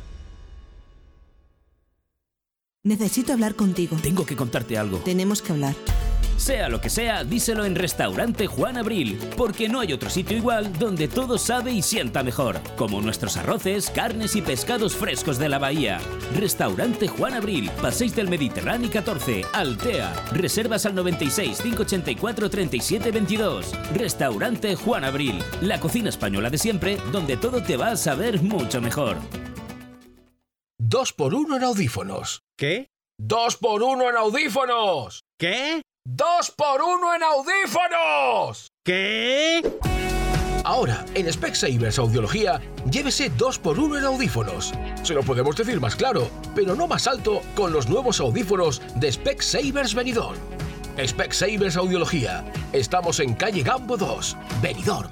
Necesito hablar contigo. Tengo que contarte algo. Tenemos que hablar. Sea lo que sea, díselo en Restaurante Juan Abril, porque no hay otro sitio igual donde todo sabe y sienta mejor, como nuestros arroces, carnes y pescados frescos de la bahía. Restaurante Juan Abril, Paséis del Mediterráneo 14, Altea. Reservas al 96 584 37 22. Restaurante Juan Abril, la cocina española de siempre, donde todo te va a saber mucho mejor. Dos por uno en audífonos. ¿Qué? ¡Dos por uno en audífonos! ¿Qué? ¡Dos por uno en audífonos! ¿Qué? Ahora, en Specsavers Audiología, llévese dos por uno en audífonos. Se lo podemos decir más claro, pero no más alto con los nuevos audífonos de Specsavers Benidorm. Specsavers Audiología. Estamos en calle Gambo 2, Benidorm.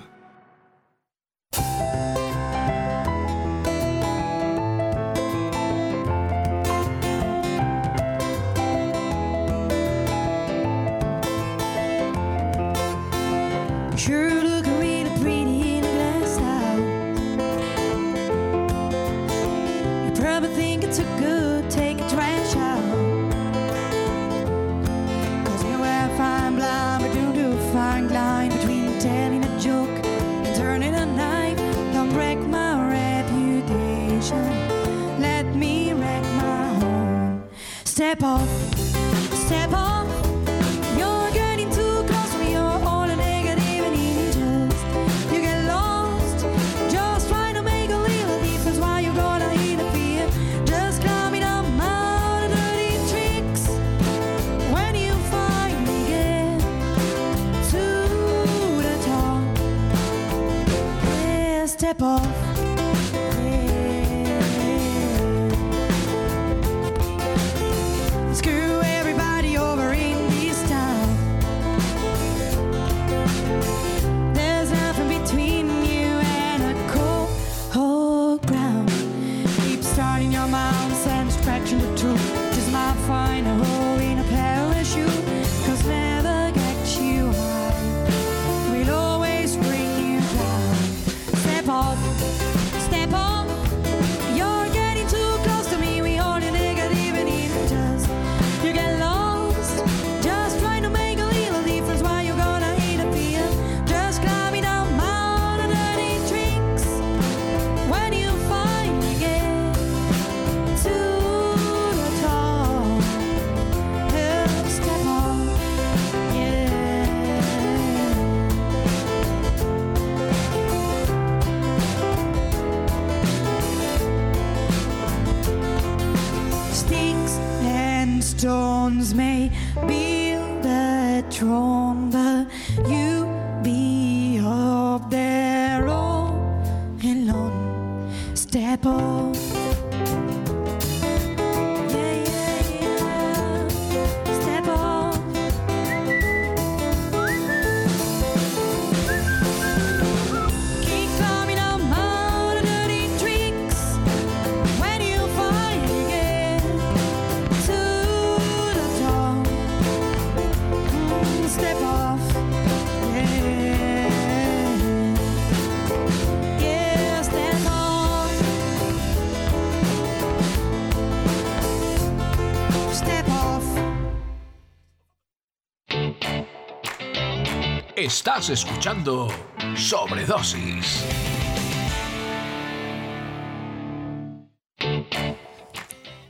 Sure looking really pretty in a glass house. You probably think it's a good take a trash out. Cause you I find blind, but do do a fine line between telling a joke and turning a knife. Don't wreck my reputation. Let me wreck my home. Step off, step off. Estás escuchando Sobredosis.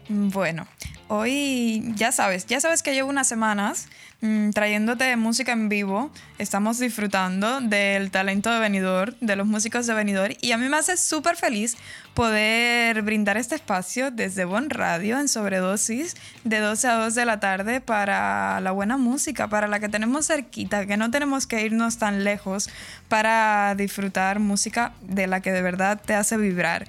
Bueno, hoy ya sabes, ya sabes que llevo unas semanas mm, trayéndote música en vivo. Estamos disfrutando del talento de Benidorm, de los músicos de Benidorm y a mí me hace súper feliz poder brindar este espacio desde Bon Radio en Sobredosis de 12 a 2 de la tarde para la buena música, para la que tenemos cerquita, que no tenemos que irnos tan lejos para disfrutar música de la que de verdad te hace vibrar.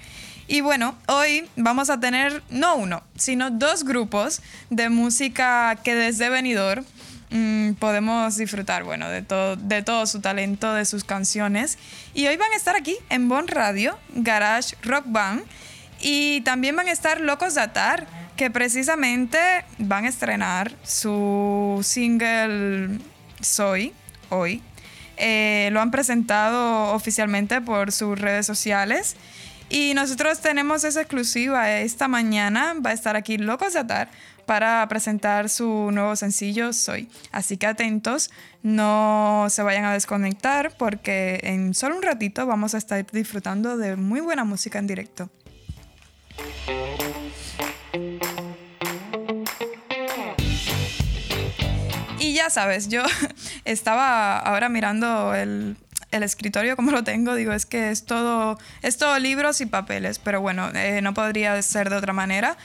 Y bueno, hoy vamos a tener no uno, sino dos grupos de música que desde Benidorm mm, podemos disfrutar, bueno, de todo, de todo su talento, de sus canciones. Y hoy van a estar aquí en Bon Radio, Garage Rock Band, y también van a estar Locos de Atar, que precisamente van a estrenar su single Soy, hoy. Eh, lo han presentado oficialmente por sus redes sociales. Y nosotros tenemos esa exclusiva. Esta mañana va a estar aquí Locos de Atar para presentar su nuevo sencillo Soy. Así que atentos, no se vayan a desconectar porque en solo un ratito vamos a estar disfrutando de muy buena música en directo. Y ya sabes, yo estaba ahora mirando el, el escritorio como lo tengo, digo, es que es todo, es todo libros y papeles, pero bueno, eh, no podría ser de otra manera.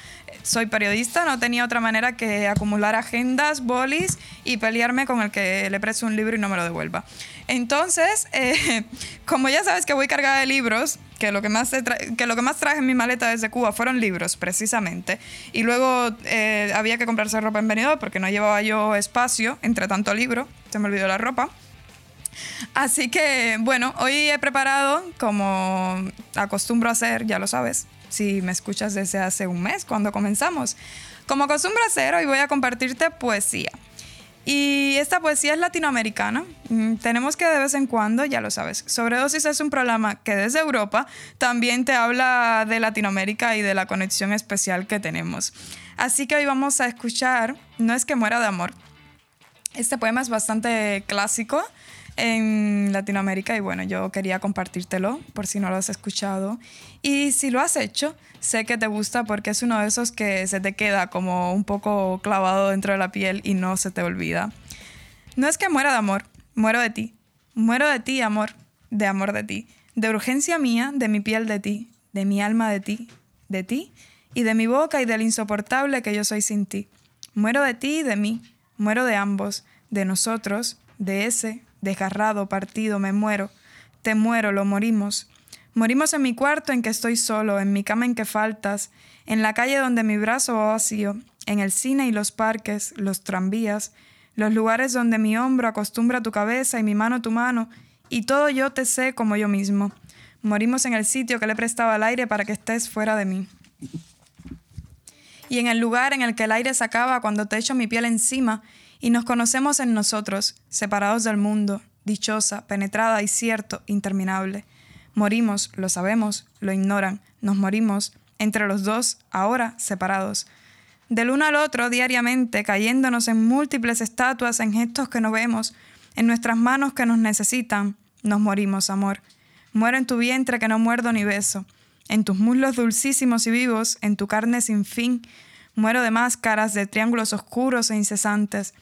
Soy periodista, no tenía otra manera que acumular agendas, bolis y pelearme con el que le presto un libro y no me lo devuelva. Entonces, eh, como ya sabes que voy cargada de libros, que lo que, más que lo que más traje en mi maleta desde Cuba fueron libros, precisamente, y luego eh, había que comprarse ropa en porque no llevaba yo espacio entre tanto libro, se me olvidó la ropa. Así que, bueno, hoy he preparado, como acostumbro a hacer, ya lo sabes, si me escuchas desde hace un mes, cuando comenzamos. Como acostumbro a hacer, hoy voy a compartirte poesía. Y esta poesía es latinoamericana. Mm, Tenemos que de vez en cuando, ya lo sabes, Sobredosis es un programa que desde Europa también te habla de Latinoamérica y de la conexión especial que tenemos. Así que hoy vamos a escuchar No es que muera de amor. Este poema es bastante clásico en Latinoamérica y bueno, yo quería compartírtelo por si no lo has escuchado. Y si lo has hecho, sé que te gusta porque es uno de esos que se te queda como un poco clavado dentro de la piel y no se te olvida. No es que muera de amor, muero de ti. Muero de ti, amor, de amor de ti. De urgencia mía, de mi piel de ti, de mi alma de ti, de ti y de mi boca y del insoportable que yo soy sin ti. Muero de ti y de mí, muero de ambos, de nosotros, de ese, desgarrado, partido, me muero. Te muero, lo morimos. Morimos en mi cuarto en que estoy solo, en mi cama en que faltas, en la calle donde mi brazo va vacío, en el cine y los parques, los tranvías, los lugares donde mi hombro acostumbra tu cabeza y mi mano tu mano, y todo yo te sé como yo mismo. Morimos en el sitio que le prestaba el aire para que estés fuera de mí. y en el lugar en el que el aire se acaba cuando te echo mi piel encima y nos conocemos en nosotros, separados del mundo, dichosa, penetrada y cierto, interminable. Morimos, lo sabemos, lo ignoran, nos morimos, entre los dos, ahora separados. Del uno al otro diariamente, cayéndonos en múltiples estatuas, en gestos que no vemos, en nuestras manos que nos necesitan, nos morimos, amor. Muero en tu vientre que no muerdo ni beso, en tus muslos dulcísimos y vivos, en tu carne sin fin. Muero de máscaras, de triángulos oscuros e incesantes.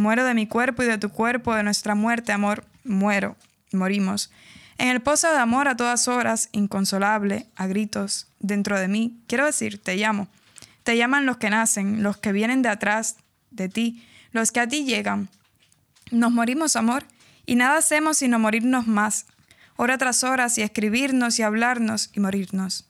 Muero de mi cuerpo y de tu cuerpo, de nuestra muerte, amor. Muero, morimos. En el pozo de amor a todas horas, inconsolable, a gritos, dentro de mí, quiero decir, te llamo. Te llaman los que nacen, los que vienen de atrás, de ti, los que a ti llegan. Nos morimos, amor, y nada hacemos sino morirnos más, hora tras hora, y escribirnos y hablarnos y morirnos.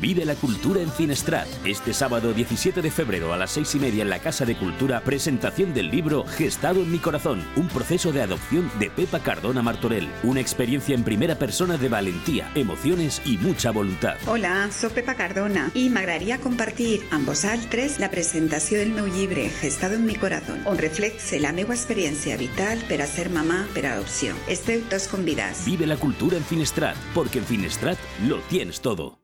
Vive la cultura en Finestrat. Este sábado 17 de febrero a las 6 y media en la Casa de Cultura, presentación del libro Gestado en mi corazón, un proceso de adopción de Pepa Cardona Martorell. Una experiencia en primera persona de valentía, emociones y mucha voluntad. Hola, soy Pepa Cardona i m'agradaria compartir amb vosaltres la presentació del meu llibre Gestado en mi corazón, on reflexe la meva experiència vital per a ser mamà per adopció. Esteu tots convidats. Vive la cultura en Finestrat, porque en Finestrat lo tienes todo.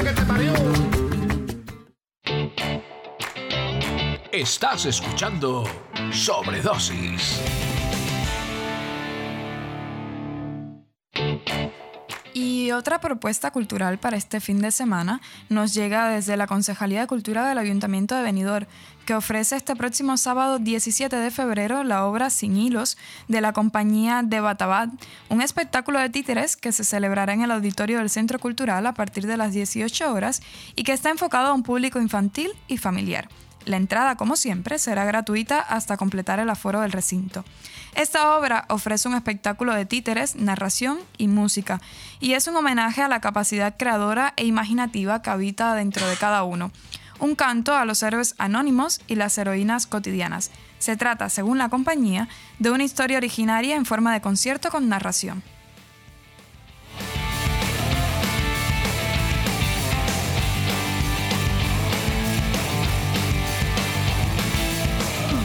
Estás escuchando Sobredosis. Y otra propuesta cultural para este fin de semana nos llega desde la Concejalía de Cultura del Ayuntamiento de Benidorm, que ofrece este próximo sábado 17 de febrero la obra Sin Hilos de la compañía de Batabat, un espectáculo de títeres que se celebrará en el auditorio del Centro Cultural a partir de las 18 horas y que está enfocado a un público infantil y familiar. La entrada, como siempre, será gratuita hasta completar el aforo del recinto. Esta obra ofrece un espectáculo de títeres, narración y música, y es un homenaje a la capacidad creadora e imaginativa que habita dentro de cada uno. Un canto a los héroes anónimos y las heroínas cotidianas. Se trata, según la compañía, de una historia originaria en forma de concierto con narración.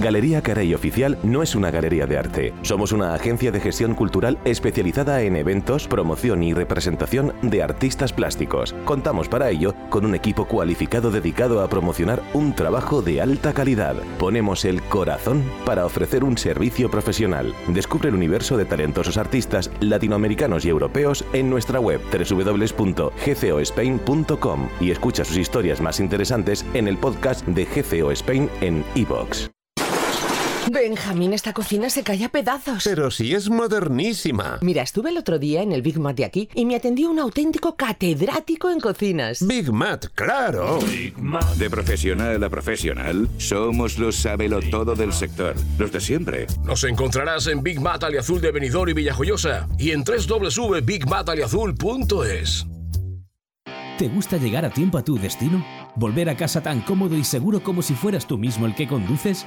Galería Carey Oficial no es una galería de arte. Somos una agencia de gestión cultural especializada en eventos, promoción y representación de artistas plásticos. Contamos para ello con un equipo cualificado dedicado a promocionar un trabajo de alta calidad. Ponemos el corazón para ofrecer un servicio profesional. Descubre el universo de talentosos artistas latinoamericanos y europeos en nuestra web www.gcospain.com y escucha sus historias más interesantes en el podcast de GCO Spain en iVoox. Benjamín, esta cocina se cae a pedazos. Pero si es modernísima. Mira, estuve el otro día en el Big Mac de aquí y me atendió un auténtico catedrático en cocinas. Big Mac, claro. De profesional a profesional, somos los todo del sector, los de siempre. Nos encontrarás en Big Mat Aliazul de Benidorm y Villajoyosa y en www.bigmataliazul.es. ¿Te gusta llegar a tiempo a tu destino? ¿Volver a casa tan cómodo y seguro como si fueras tú mismo el que conduces?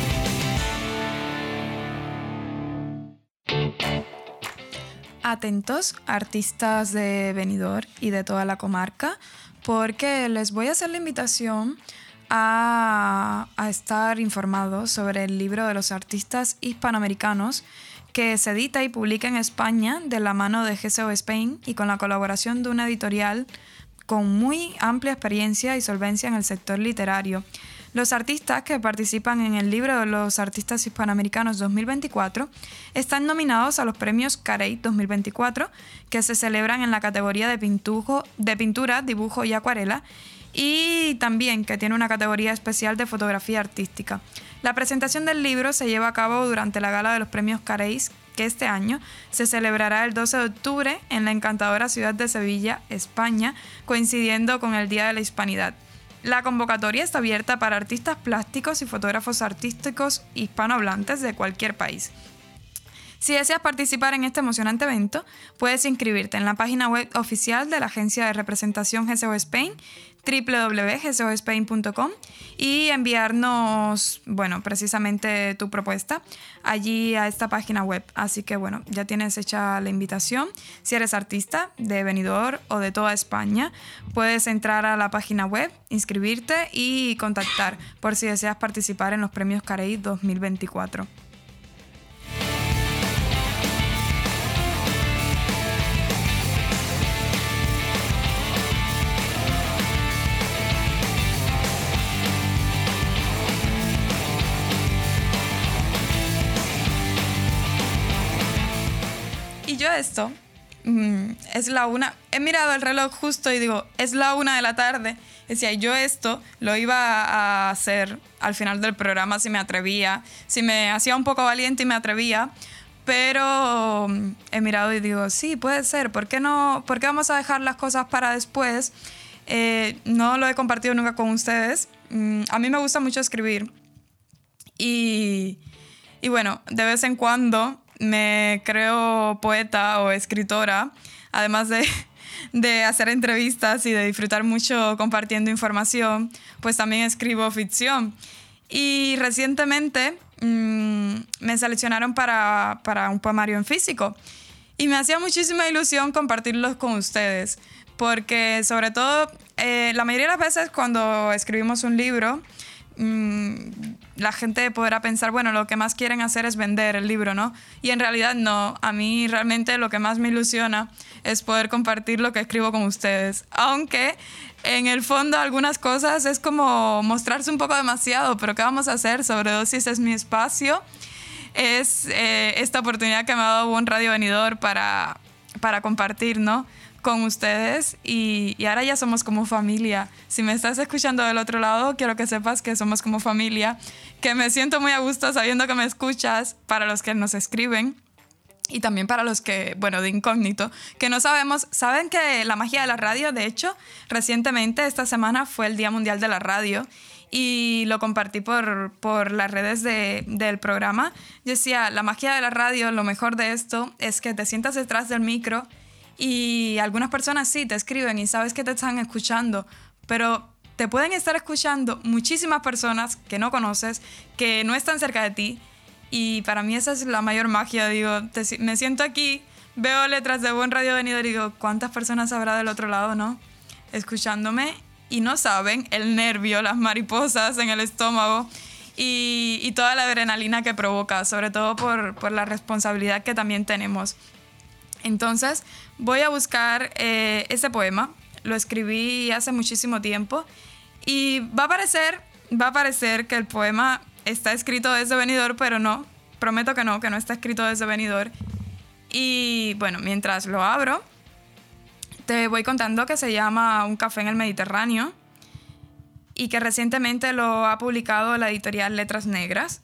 Atentos, artistas de Benidorm y de toda la comarca, porque les voy a hacer la invitación a, a estar informados sobre el libro de los artistas hispanoamericanos que se edita y publica en España de la mano de GCO Spain y con la colaboración de una editorial con muy amplia experiencia y solvencia en el sector literario. Los artistas que participan en el libro de los artistas hispanoamericanos 2024 están nominados a los premios Carey 2024, que se celebran en la categoría de, pintujo, de pintura, dibujo y acuarela, y también que tiene una categoría especial de fotografía artística. La presentación del libro se lleva a cabo durante la gala de los premios Careys, que este año se celebrará el 12 de octubre en la encantadora ciudad de Sevilla, España, coincidiendo con el Día de la Hispanidad. La convocatoria está abierta para artistas plásticos y fotógrafos artísticos hispanohablantes de cualquier país. Si deseas participar en este emocionante evento, puedes inscribirte en la página web oficial de la agencia de representación GCO Spain, www.gcospain.com y enviarnos, bueno, precisamente tu propuesta allí a esta página web. Así que bueno, ya tienes hecha la invitación. Si eres artista de Benidorm o de toda España, puedes entrar a la página web, inscribirte y contactar por si deseas participar en los premios Carey 2024. Esto, mm, es la una, he mirado el reloj justo y digo, es la una de la tarde. Decía, yo esto lo iba a hacer al final del programa si me atrevía, si me hacía un poco valiente y me atrevía, pero mm, he mirado y digo, sí, puede ser, ¿por qué no? ¿Por qué vamos a dejar las cosas para después? Eh, no lo he compartido nunca con ustedes. Mm, a mí me gusta mucho escribir y, y bueno, de vez en cuando me creo poeta o escritora, además de, de, hacer entrevistas y de disfrutar mucho compartiendo información, pues también escribo ficción. Y recientemente mmm, me seleccionaron para, para, un poemario en físico y me hacía muchísima ilusión compartirlos con ustedes, porque sobre todo eh, la mayoría de las veces cuando escribimos un libro, mmm, la gente podrá pensar, bueno, lo que más quieren hacer es vender el libro, ¿no? Y en realidad no, a mí realmente lo que más me ilusiona es poder compartir lo que escribo con ustedes, aunque en el fondo algunas cosas es como mostrarse un poco demasiado, pero ¿qué vamos a hacer? Sobredosis es mi espacio, es eh, esta oportunidad que me ha dado Buen Radio Venidor para, para compartir, ¿no? Con ustedes y, y, ahora ya somos como familia. Si me estás escuchando del otro lado, quiero que sepas que somos como familia, que me siento muy a gusto sabiendo que me escuchas para los que nos escriben y también para los que, bueno, de incógnito, que no sabemos, saben que la magia de la radio, de hecho, recientemente esta semana fue el Día Mundial de la Radio y lo compartí por, por las redes de- del programa. Yo decía, la magia de la radio, lo mejor de esto es que te sientas detrás del micro y algunas personas sí te escriben y sabes que te están escuchando, pero te pueden estar escuchando muchísimas personas que no conoces, que no están cerca de ti y para mí esa es la mayor magia. Digo, te me siento aquí, veo letras de Buen Radio Venidor y digo, ¿cuántas personas habrá del otro lado, no? Escuchándome y no saben el nervio, las mariposas en el estómago y, y toda la adrenalina que provoca, sobre todo por, por la responsabilidad que también tenemos. Entonces, voy a buscar eh, ese poema. Lo escribí hace muchísimo tiempo y va a parecer, va a parecer que el poema está escrito desde venidor, pero no. Prometo que no, que no está escrito desde venidor. Y bueno, mientras lo abro, te voy contando que se llama Un café en el Mediterráneo y que recientemente lo ha publicado la editorial Letras Negras,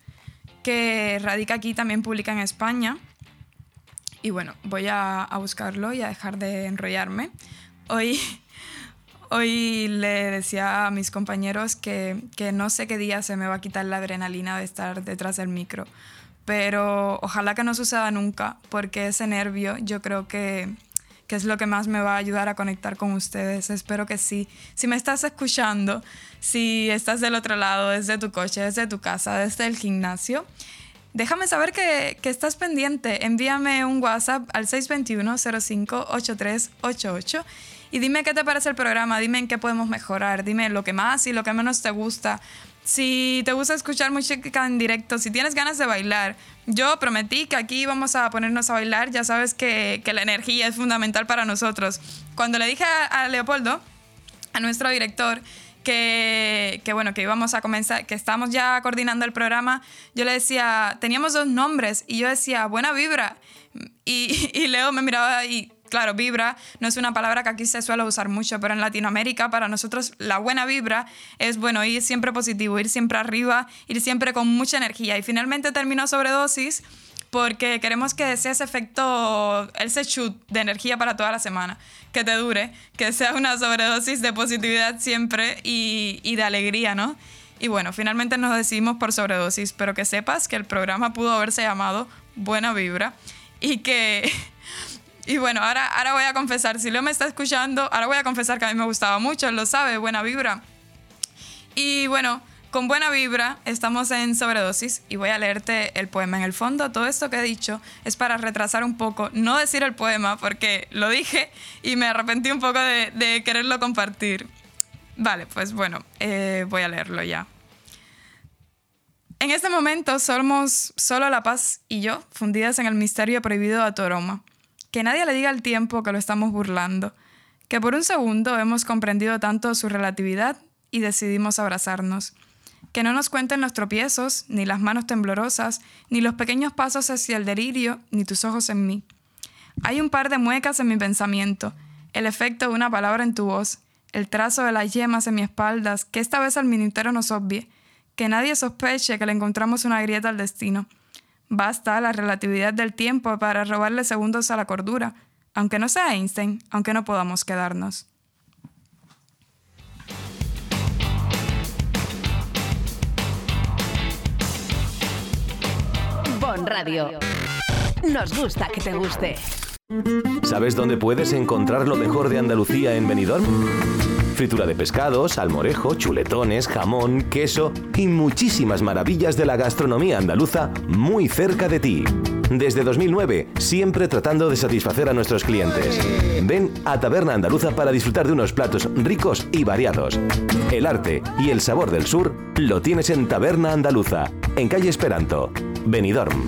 que radica aquí, también publica en España. Y bueno, voy a, a buscarlo y a dejar de enrollarme. Hoy, hoy le decía a mis compañeros que, que no sé qué día se me va a quitar la adrenalina de estar detrás del micro, pero ojalá que no suceda nunca, porque ese nervio yo creo que, que es lo que más me va a ayudar a conectar con ustedes. Espero que sí. Si me estás escuchando, si estás del otro lado, desde tu coche, desde tu casa, desde el gimnasio, déjame saber que, estás pendiente. Envíame un WhatsApp al 621-058388 y dime qué te parece el programa, dime en qué podemos mejorar, dime lo que más y lo que menos te gusta. Si te gusta escuchar música en directo, si tienes ganas de bailar, yo prometí que aquí vamos a ponernos a bailar, ya sabes que, la energía es fundamental para nosotros. Cuando le dije a Leopoldo, a nuestro director, que, bueno, que íbamos a comenzar, que estábamos ya coordinando el programa, yo le decía, teníamos dos nombres y yo decía, buena vibra. Y, y Leo me miraba y, claro, vibra no es una palabra que aquí se suele usar mucho, pero en Latinoamérica para nosotros la buena vibra es, bueno, ir siempre positivo, ir siempre arriba, ir siempre con mucha energía. Y finalmente terminó sobredosis porque queremos que sea ese efecto, ese shoot de energía para toda la semana, que te dure, que sea una sobredosis de positividad siempre y, y de alegría, ¿no? Y bueno, finalmente nos decidimos por sobredosis, pero que sepas que el programa pudo haberse llamado Buena Vibra y que... Y bueno, ahora, ahora voy a confesar, si Leo me está escuchando, ahora voy a confesar que a mí me gustaba mucho, lo sabe, Buena Vibra. Y bueno, con buena vibra, estamos en sobredosis y voy a leerte el poema. En el fondo, todo esto que he dicho es para retrasar un poco, no decir el poema, porque lo dije y me arrepentí un poco de, quererlo compartir. Vale, pues bueno, eh, voy a leerlo ya. En este momento somos solo La Paz y yo, fundidas en el misterio prohibido de tu aroma. Que nadie le diga al tiempo que lo estamos burlando. Que por un segundo hemos comprendido tanto su relatividad y decidimos abrazarnos. Que no nos cuenten los tropiezos, ni las manos temblorosas, ni los pequeños pasos hacia el delirio, ni tus ojos en mí. Hay un par de muecas en mi pensamiento, el efecto de una palabra en tu voz, el trazo de las yemas en mi espalda, que esta vez al minutero nos obvie, que nadie sospeche que le encontramos una grieta al destino. Basta la relatividad del tiempo para robarle segundos a la cordura, aunque no sea Einstein, aunque no podamos quedarnos. Radio. Nos gusta que te guste. ¿Sabes dónde puedes encontrar lo mejor de Andalucía en Benidorm? Fritura de pescado, salmorejo, chuletones, jamón, queso y muchísimas maravillas de la gastronomía andaluza muy cerca de ti. Desde 2009, siempre tratando de satisfacer a nuestros clientes. Ven a Taberna Andaluza para disfrutar de unos platos ricos y variados. El arte y el sabor del sur lo tienes en Taberna Andaluza, en calle Esperanto, Benidorm.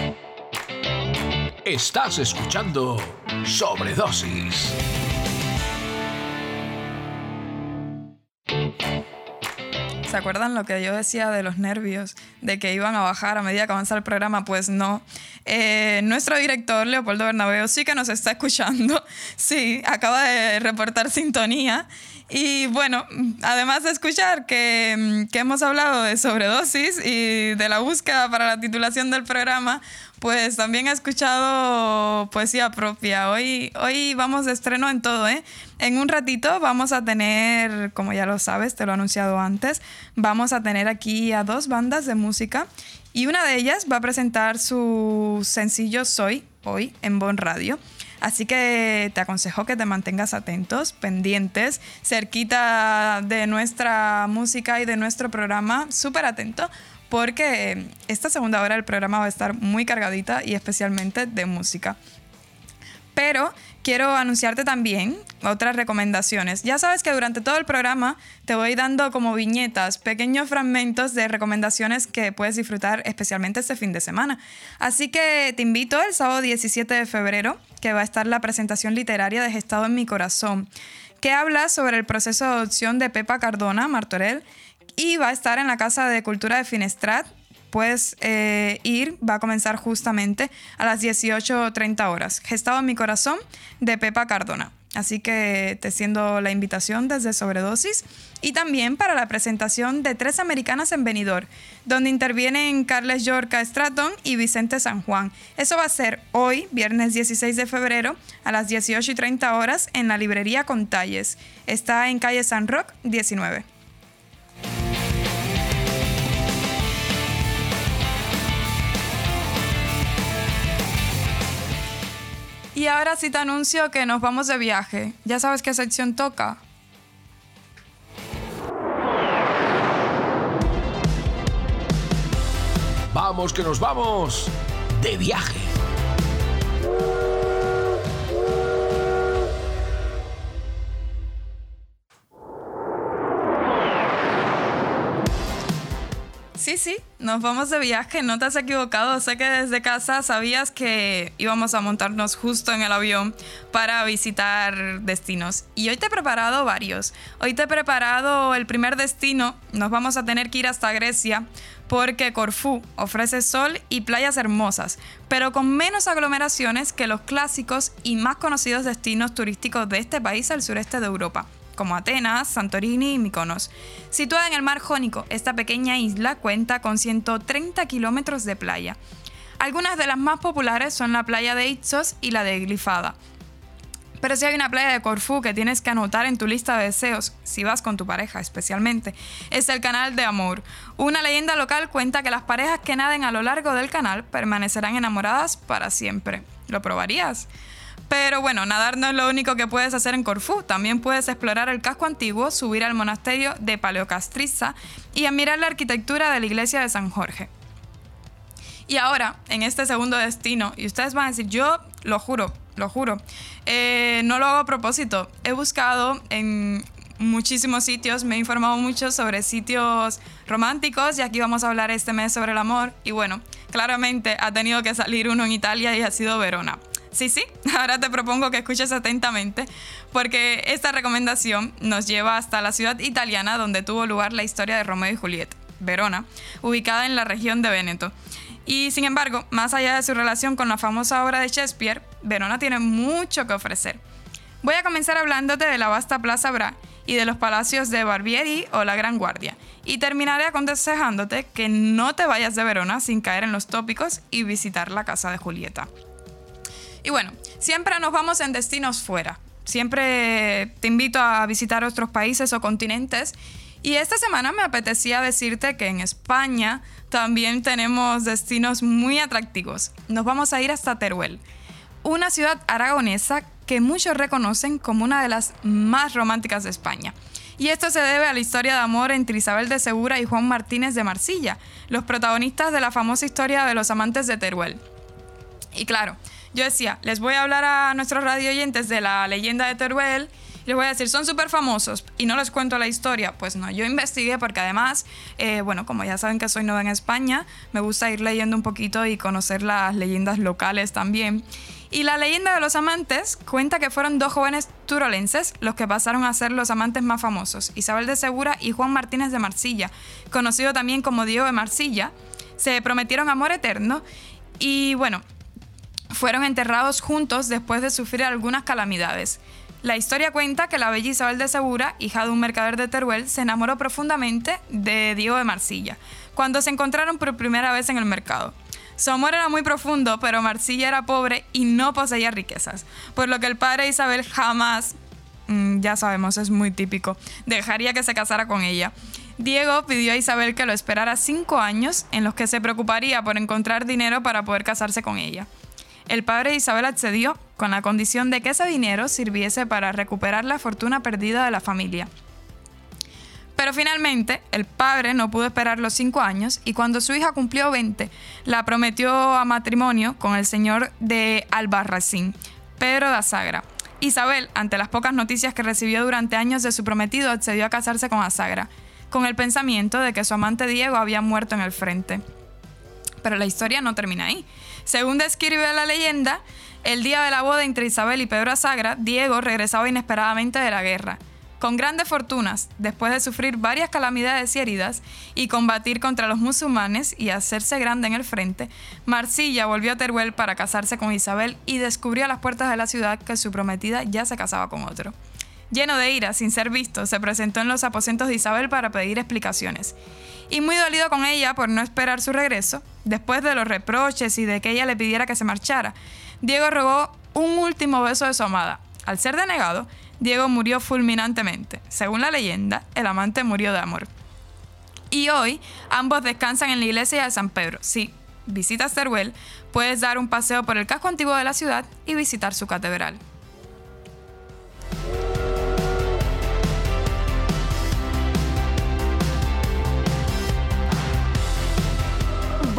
Estás escuchando Sobredosis. ¿Se acuerdan lo que yo decía de los nervios? De que iban a bajar a medida que avanzaba el programa. Pues no. Eh, nuestro director, Leopoldo Bernabeo, sí que nos está escuchando. Sí, acaba de reportar sintonía. Y bueno, además de escuchar que, que hemos hablado de sobredosis y de la búsqueda para la titulación del programa, pues también he escuchado poesía propia. Hoy, hoy vamos de estreno en todo, ¿eh? En un ratito vamos a tener, como ya lo sabes, te lo he anunciado antes, vamos a tener aquí a dos bandas de música y una de ellas va a presentar su sencillo Soy hoy en Bon Radio. Así que te aconsejo que te mantengas atentos, pendientes, cerquita de nuestra música y de nuestro programa, súper atento, porque esta segunda hora del programa va a estar muy cargadita y especialmente de música. Pero quiero anunciarte también otras recomendaciones. Ya sabes que durante todo el programa te voy dando como viñetas, pequeños fragmentos de recomendaciones que puedes disfrutar especialmente este fin de semana. Así que te invito el sábado 17 de febrero, que va a estar la presentación literaria de Gestado en mi corazón, que habla sobre el proceso de adopción de Pepa Cardona Martorell y va a estar en la Casa de Cultura de Finestrat. Puedes eh, ir, va a comenzar justamente a las 18.30 horas. Gestado en mi corazón de Pepa Cardona. Así que te siendo la invitación desde Sobredosis y también para la presentación de Tres Americanas en Benidorm, donde intervienen Carles Yorca Stratton y Vicente San Juan. Eso va a ser hoy, viernes 16 de febrero, a las 18 y 30 horas en la librería Contalles. Está en calle San Roque 19. Y ahora sí te anuncio que nos vamos de viaje. ¿Ya sabes qué sección toca? Vamos que nos vamos de viaje. Sí, sí, nos vamos de viaje, no te has equivocado. Sé que desde casa sabías que íbamos a montarnos justo en el avión para visitar destinos. Y hoy te he preparado varios. Hoy te he preparado el primer destino. Nos vamos a tener que ir hasta Grecia porque Corfú ofrece sol y playas hermosas, pero con menos aglomeraciones que los clásicos y más conocidos destinos turísticos de este país al sureste de Europa como Atenas, Santorini y Mykonos. Situada en el mar Jónico, esta pequeña isla cuenta con 130 kilómetros de playa. Algunas de las más populares son la playa de Ixos y la de Glifada. Pero si hay una playa de Corfú que tienes que anotar en tu lista de deseos, si vas con tu pareja especialmente, es el Canal de Amor. Una leyenda local cuenta que las parejas que naden a lo largo del canal permanecerán enamoradas para siempre. ¿Lo probarías? Pero bueno, nadar no es lo único que puedes hacer en Corfú. También puedes explorar el casco antiguo, subir al monasterio de Paleocastriza y admirar la arquitectura de la iglesia de San Jorge. Y ahora, en este segundo destino, y ustedes van a decir, yo lo juro, lo juro, eh, no lo hago a propósito. He buscado en muchísimos sitios, me he informado mucho sobre sitios románticos y aquí vamos a hablar este mes sobre el amor. Y bueno, claramente ha tenido que salir uno en Italia y ha sido Verona. Sí, sí, ahora te propongo que escuches atentamente porque esta recomendación nos lleva hasta la ciudad italiana donde tuvo lugar la historia de Romeo y Julieta, Verona, ubicada en la región de Véneto. Y sin embargo, más allá de su relación con la famosa obra de Shakespeare, Verona tiene mucho que ofrecer. Voy a comenzar hablándote de la vasta Plaza Bra y de los palacios de Barbieri o la Gran Guardia. Y terminaré aconsejándote que no te vayas de Verona sin caer en los tópicos y visitar la casa de Julieta. Y bueno, siempre nos vamos en destinos fuera. Siempre te invito a visitar otros países o continentes Y esta semana me apetecía decirte que en España también tenemos destinos muy atractivos. Nos vamos a ir hasta Teruel, una ciudad aragonesa que muchos reconocen como una de las más románticas de España. Y esto se debe a la historia de amor entre Isabel de Segura y Juan Martínez de Marsilla, los protagonistas de la famosa historia de los amantes de Teruel. Y claro, yo decía, les voy a hablar a nuestros radio oyentes de la leyenda de Teruel les voy a decir, son súper famosos y no les cuento la historia. Pues no, yo investigué porque además, eh, bueno, como ya saben que soy nueva en España, me gusta ir leyendo un poquito y conocer las leyendas locales también. Y la leyenda de los amantes cuenta que fueron dos jóvenes turolenses los que pasaron a ser los amantes más famosos, Isabel de Segura y Juan Martínez de Marsilla, conocido también como Diego de Marsilla. Se prometieron amor eterno y bueno, fueron enterrados juntos después de sufrir algunas calamidades. La historia cuenta que la bella Isabel de Segura, hija de un mercader de Teruel, se enamoró profundamente de Diego de Marsilla, cuando se encontraron por primera vez en el mercado. Su amor era muy profundo, pero Marsilla era pobre y no poseía riquezas, por lo que el padre Isabel jamás, mm, ya sabemos, es muy típico, dejaría que se casara con ella. Diego pidió a Isabel que lo esperara cinco años en los que se preocuparía por encontrar dinero para poder casarse con ella. El padre de Isabel accedió con la condición de que ese dinero sirviese para recuperar la fortuna perdida de la familia. Pero finalmente, el padre no pudo esperar los cinco años y cuando su hija cumplió 20, la prometió a matrimonio con el señor de Albarracín, Pedro de Asagra. Isabel, ante las pocas noticias que recibió durante años de su prometido, accedió a casarse con Asagra, con el pensamiento de que su amante Diego había muerto en el frente. Pero la historia no termina ahí. Según describe la leyenda, el día de la boda entre Isabel y Pedro Asagra, Diego regresaba inesperadamente de la guerra. Con grandes fortunas, después de sufrir varias calamidades y heridas y combatir contra los musulmanes y hacerse grande en el frente, Marsilla volvió a Teruel para casarse con Isabel y descubrió a las puertas de la ciudad que su prometida ya se casaba con otro. Lleno de ira, sin ser visto, se presentó en los aposentos de Isabel para pedir explicaciones. Y muy dolido con ella por no esperar su regreso, después de los reproches y de que ella le pidiera que se marchara, Diego rogó un último beso de su amada. Al ser denegado, Diego murió fulminantemente. Según la leyenda, el amante murió de amor. Y hoy ambos descansan en la iglesia de San Pedro. Si visitas Teruel, puedes dar un paseo por el casco antiguo de la ciudad y visitar su catedral.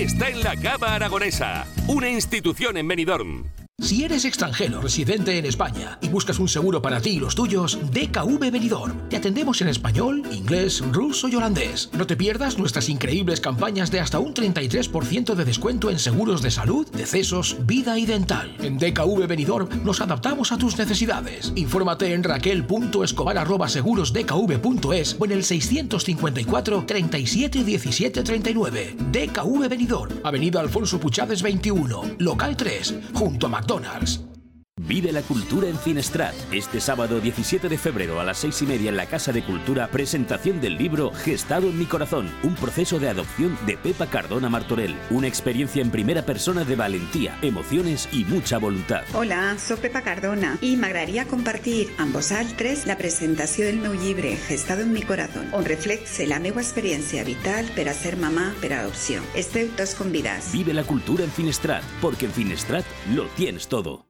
Está en la Cava Aragonesa, una institución en Benidorm. Si eres extranjero residente en España y buscas un seguro para ti y los tuyos, DKV Benidorm. Te atendemos en español, inglés, ruso y holandés. No te pierdas nuestras increíbles campañas de hasta un 33% de descuento en seguros de salud, decesos, vida y dental. En DKV Benidorm nos adaptamos a tus necesidades. Infórmate en raquel.escobar.segurosdkv.es o en el 654 37 17 39. DKV Benidorm, Avenida Alfonso Puchades 21, local 3, junto a McDonald's. Vive la cultura en Finestrat. Este sábado 17 de febrero a las seis y media en la Casa de Cultura, presentación del libro Gestado en mi corazón, un proceso de adopción de Pepa Cardona Martorell. Una experiencia en primera persona de valentía, emociones y mucha voluntad. Hola, soy Pepa Cardona y me agradaría compartir amb vosaltres la presentació del meu llibre Gestado en mi corazón, on reflexe la meva experiència vital per a ser mamà per adopció. Esteu tots convidats. Vive la cultura en Finestrat, porque en Finestrat lo tienes todo.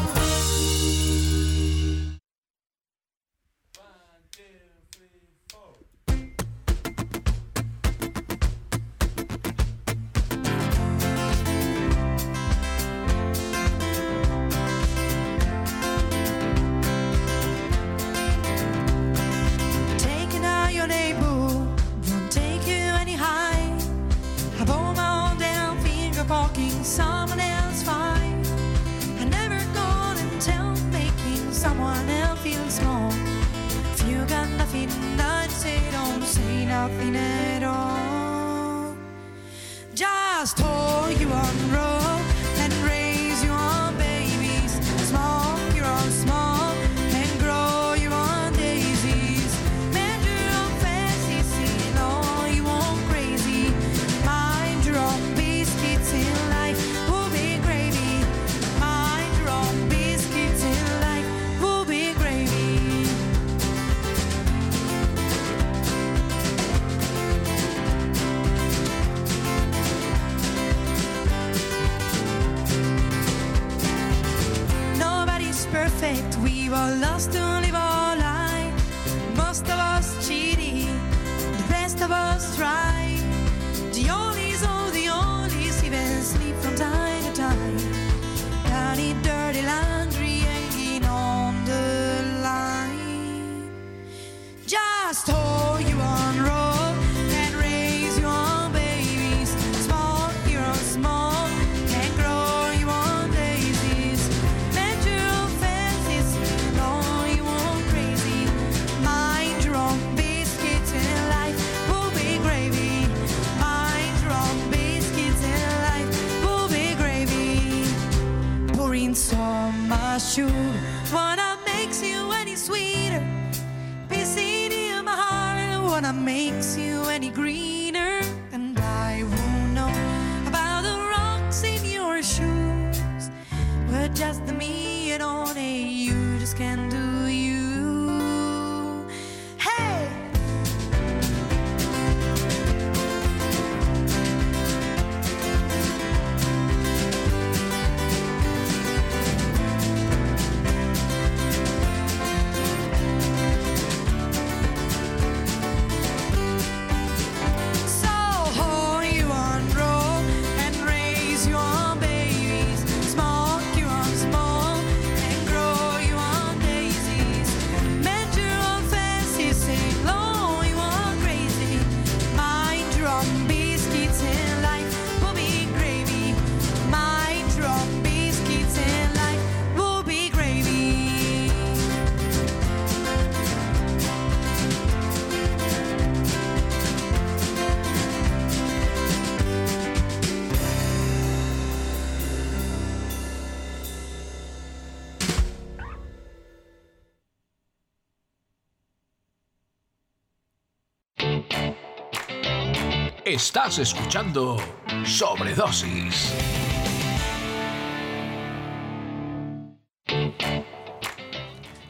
Estás escuchando Sobredosis.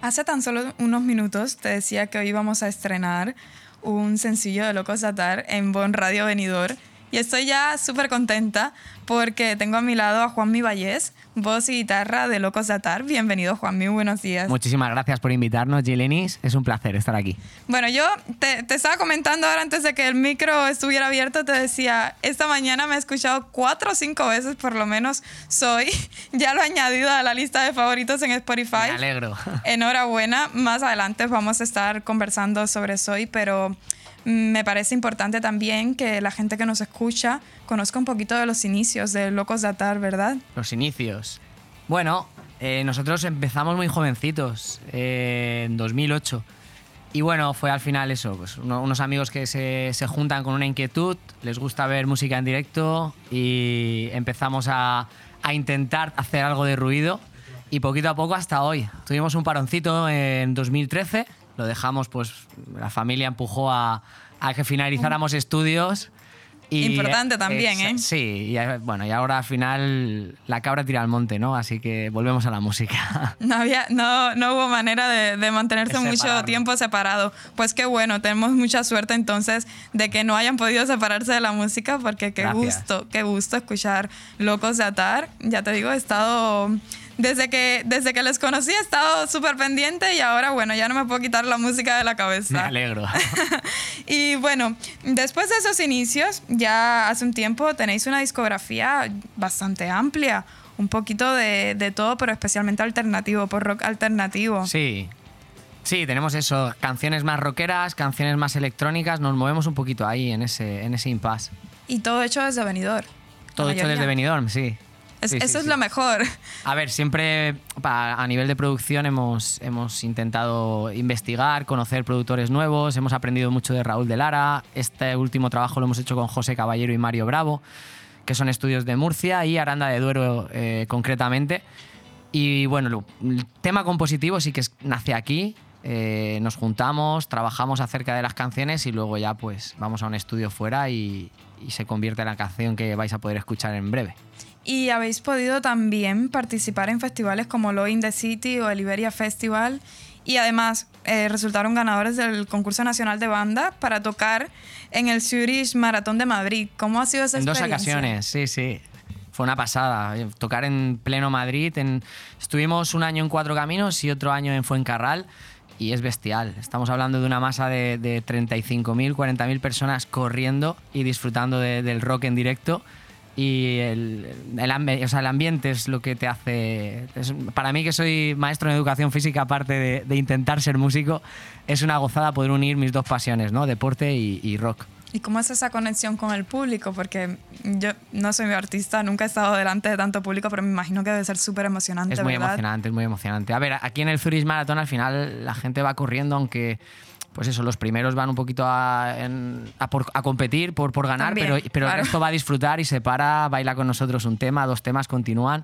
Hace tan solo unos minutos te decía que hoy íbamos a estrenar un sencillo de Locos Atar en Bon Radio Venidor. Y estoy ya súper contenta porque tengo a mi lado a Juanmi Vallés, voz y guitarra de Locos Atar. Bienvenido, Juanmi, buenos días. Muchísimas gracias por invitarnos, Gilenis. Es un placer estar aquí. Bueno, yo te, te estaba comentando ahora antes de que el micro estuviera abierto, te decía, esta mañana me he escuchado cuatro o cinco veces por lo menos Soy. Ya lo he añadido a la lista de favoritos en Spotify. Me alegro. Enhorabuena. Más adelante vamos a estar conversando sobre Soy, pero me parece importante también que la gente que nos escucha conozca un poquito de los inicios de Locos de Atar, ¿verdad? Los inicios. Bueno, eh, nosotros empezamos muy jovencitos, eh, en 2008. Y bueno, fue al final eso, pues uno- unos amigos que se, se juntan con una inquietud, les gusta ver música en directo y empezamos a, a intentar hacer algo de ruido y poquito a poco hasta hoy. Tuvimos un paroncito en 2013, lo dejamos, pues la familia empujó a, a que finalizáramos estudios. Y, Importante también, exa- ¿eh? Sí, y, eh, bueno, y ahora al final la cabra tira al monte, ¿no? Así que volvemos a la música. No, había, no, no hubo manera de, de mantenerse De mucho tiempo separado. Pues qué bueno, tenemos mucha suerte entonces de que no hayan podido separarse de la música, porque qué Gracias. gusto, qué gusto escuchar Locos de Atar. Ya te digo, he estado, desde que, desde que les conocí, he estado súper pendiente y ahora, bueno, ya no me puedo quitar la música de la Me cabeza. alegro. Y bueno, después de esos inicios, ya hace un tiempo tenéis una discografía bastante amplia, un poquito de, de todo, pero especialmente alternativo, por rock alternativo. Sí. Sí, tenemos eso, canciones más rockeras, canciones más electrónicas, nos movemos un poquito ahí en ese, en ese impasse. Y todo hecho desde Benidorm. Todo hecho desde Benidorm, sí. Es- Sí, sí, eso es sí. lo mejor. A ver, siempre a nivel de producción hemos, hemos intentado investigar, conocer productores nuevos, hemos aprendido mucho de Raúl de Lara. Este último trabajo lo hemos hecho con José Caballero y Mario Bravo, que son estudios de Murcia y Aranda de Duero eh, concretamente. Y bueno, lo- el tema compositivo sí que es- nace aquí. eh, nos juntamos, trabajamos acerca de las canciones y luego ya pues vamos a un estudio fuera y, y se convierte en la canción que vais a poder escuchar en breve. Y habéis podido también participar en festivales como Lo in the City o el Iberia Festival. Y además eh, resultaron ganadores del concurso nacional de banda para tocar en el Zurich Maratón de Madrid. ¿Cómo ha sido esa En dos experiencia? ocasiones, sí, sí. Fue una pasada. eh, Tocar en pleno Madrid. En... Estuvimos un año en Cuatro Caminos y otro año en Fuencarral. Y es bestial. Estamos hablando de una masa de, de 35.000, 40.000 personas corriendo y disfrutando de- del rock en directo. Y el, el, o sea, el ambiente es lo que te hace... es- para mí que soy maestro en educación física, aparte de, de intentar ser músico, es una gozada poder unir mis dos pasiones, ¿no? Deporte y- y rock. ¿Y cómo es esa conexión con el público? Porque yo no soy artista, nunca he estado delante de tanto público, pero me imagino que debe ser súper emocionante, Es muy ¿verdad? emocionante, es muy emocionante. A ver, aquí en el Zurich Marathon al final la gente va corriendo, aunque pues eso, los primeros van un poquito a, en- a por- a competir por, por ganar, También, pero, pero claro. el resto va a disfrutar y se para, baila con nosotros un tema, dos temas, continúan.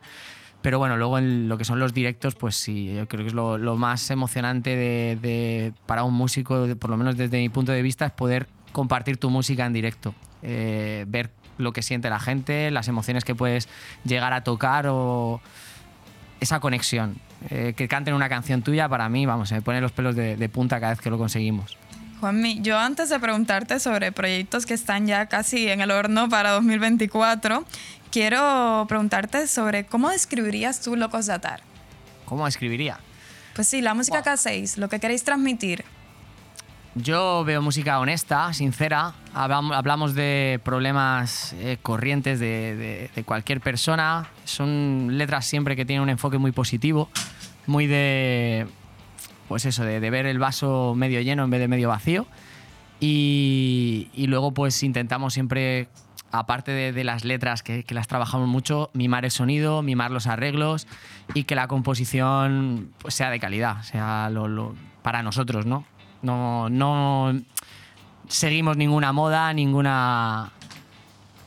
Pero bueno, luego en lo que son los directos, pues sí, yo creo que es lo, lo más emocionante de, de- para un músico, por lo menos desde mi punto de vista, es poder compartir tu música en directo. Eh, ver lo que siente la gente, las emociones que puedes llegar a tocar o esa conexión. Eh, que canten una canción tuya, para mí, vamos, se me ponen los pelos de, de punta cada vez que lo conseguimos. Juanmi, yo antes de preguntarte sobre proyectos que están ya casi en el horno para 2024, quiero preguntarte sobre cómo describirías tú Locos de Atar. ¿Cómo escribiría? Pues sí, la música que hacéis, lo que queréis transmitir. Yo veo música honesta, sincera. Hablam- Hablamos de problemas eh, corrientes de, cualquier persona. Son letras siempre que tienen un enfoque muy positivo, muy de. Pues eso, de, ver el vaso medio lleno en vez de medio vacío. Y, luego, pues intentamos siempre, aparte de, las letras que, las trabajamos mucho, mimar el sonido, mimar los arreglos y que la composición pues, sea de calidad, sea para nosotros, ¿no? No, no seguimos ninguna moda, ninguna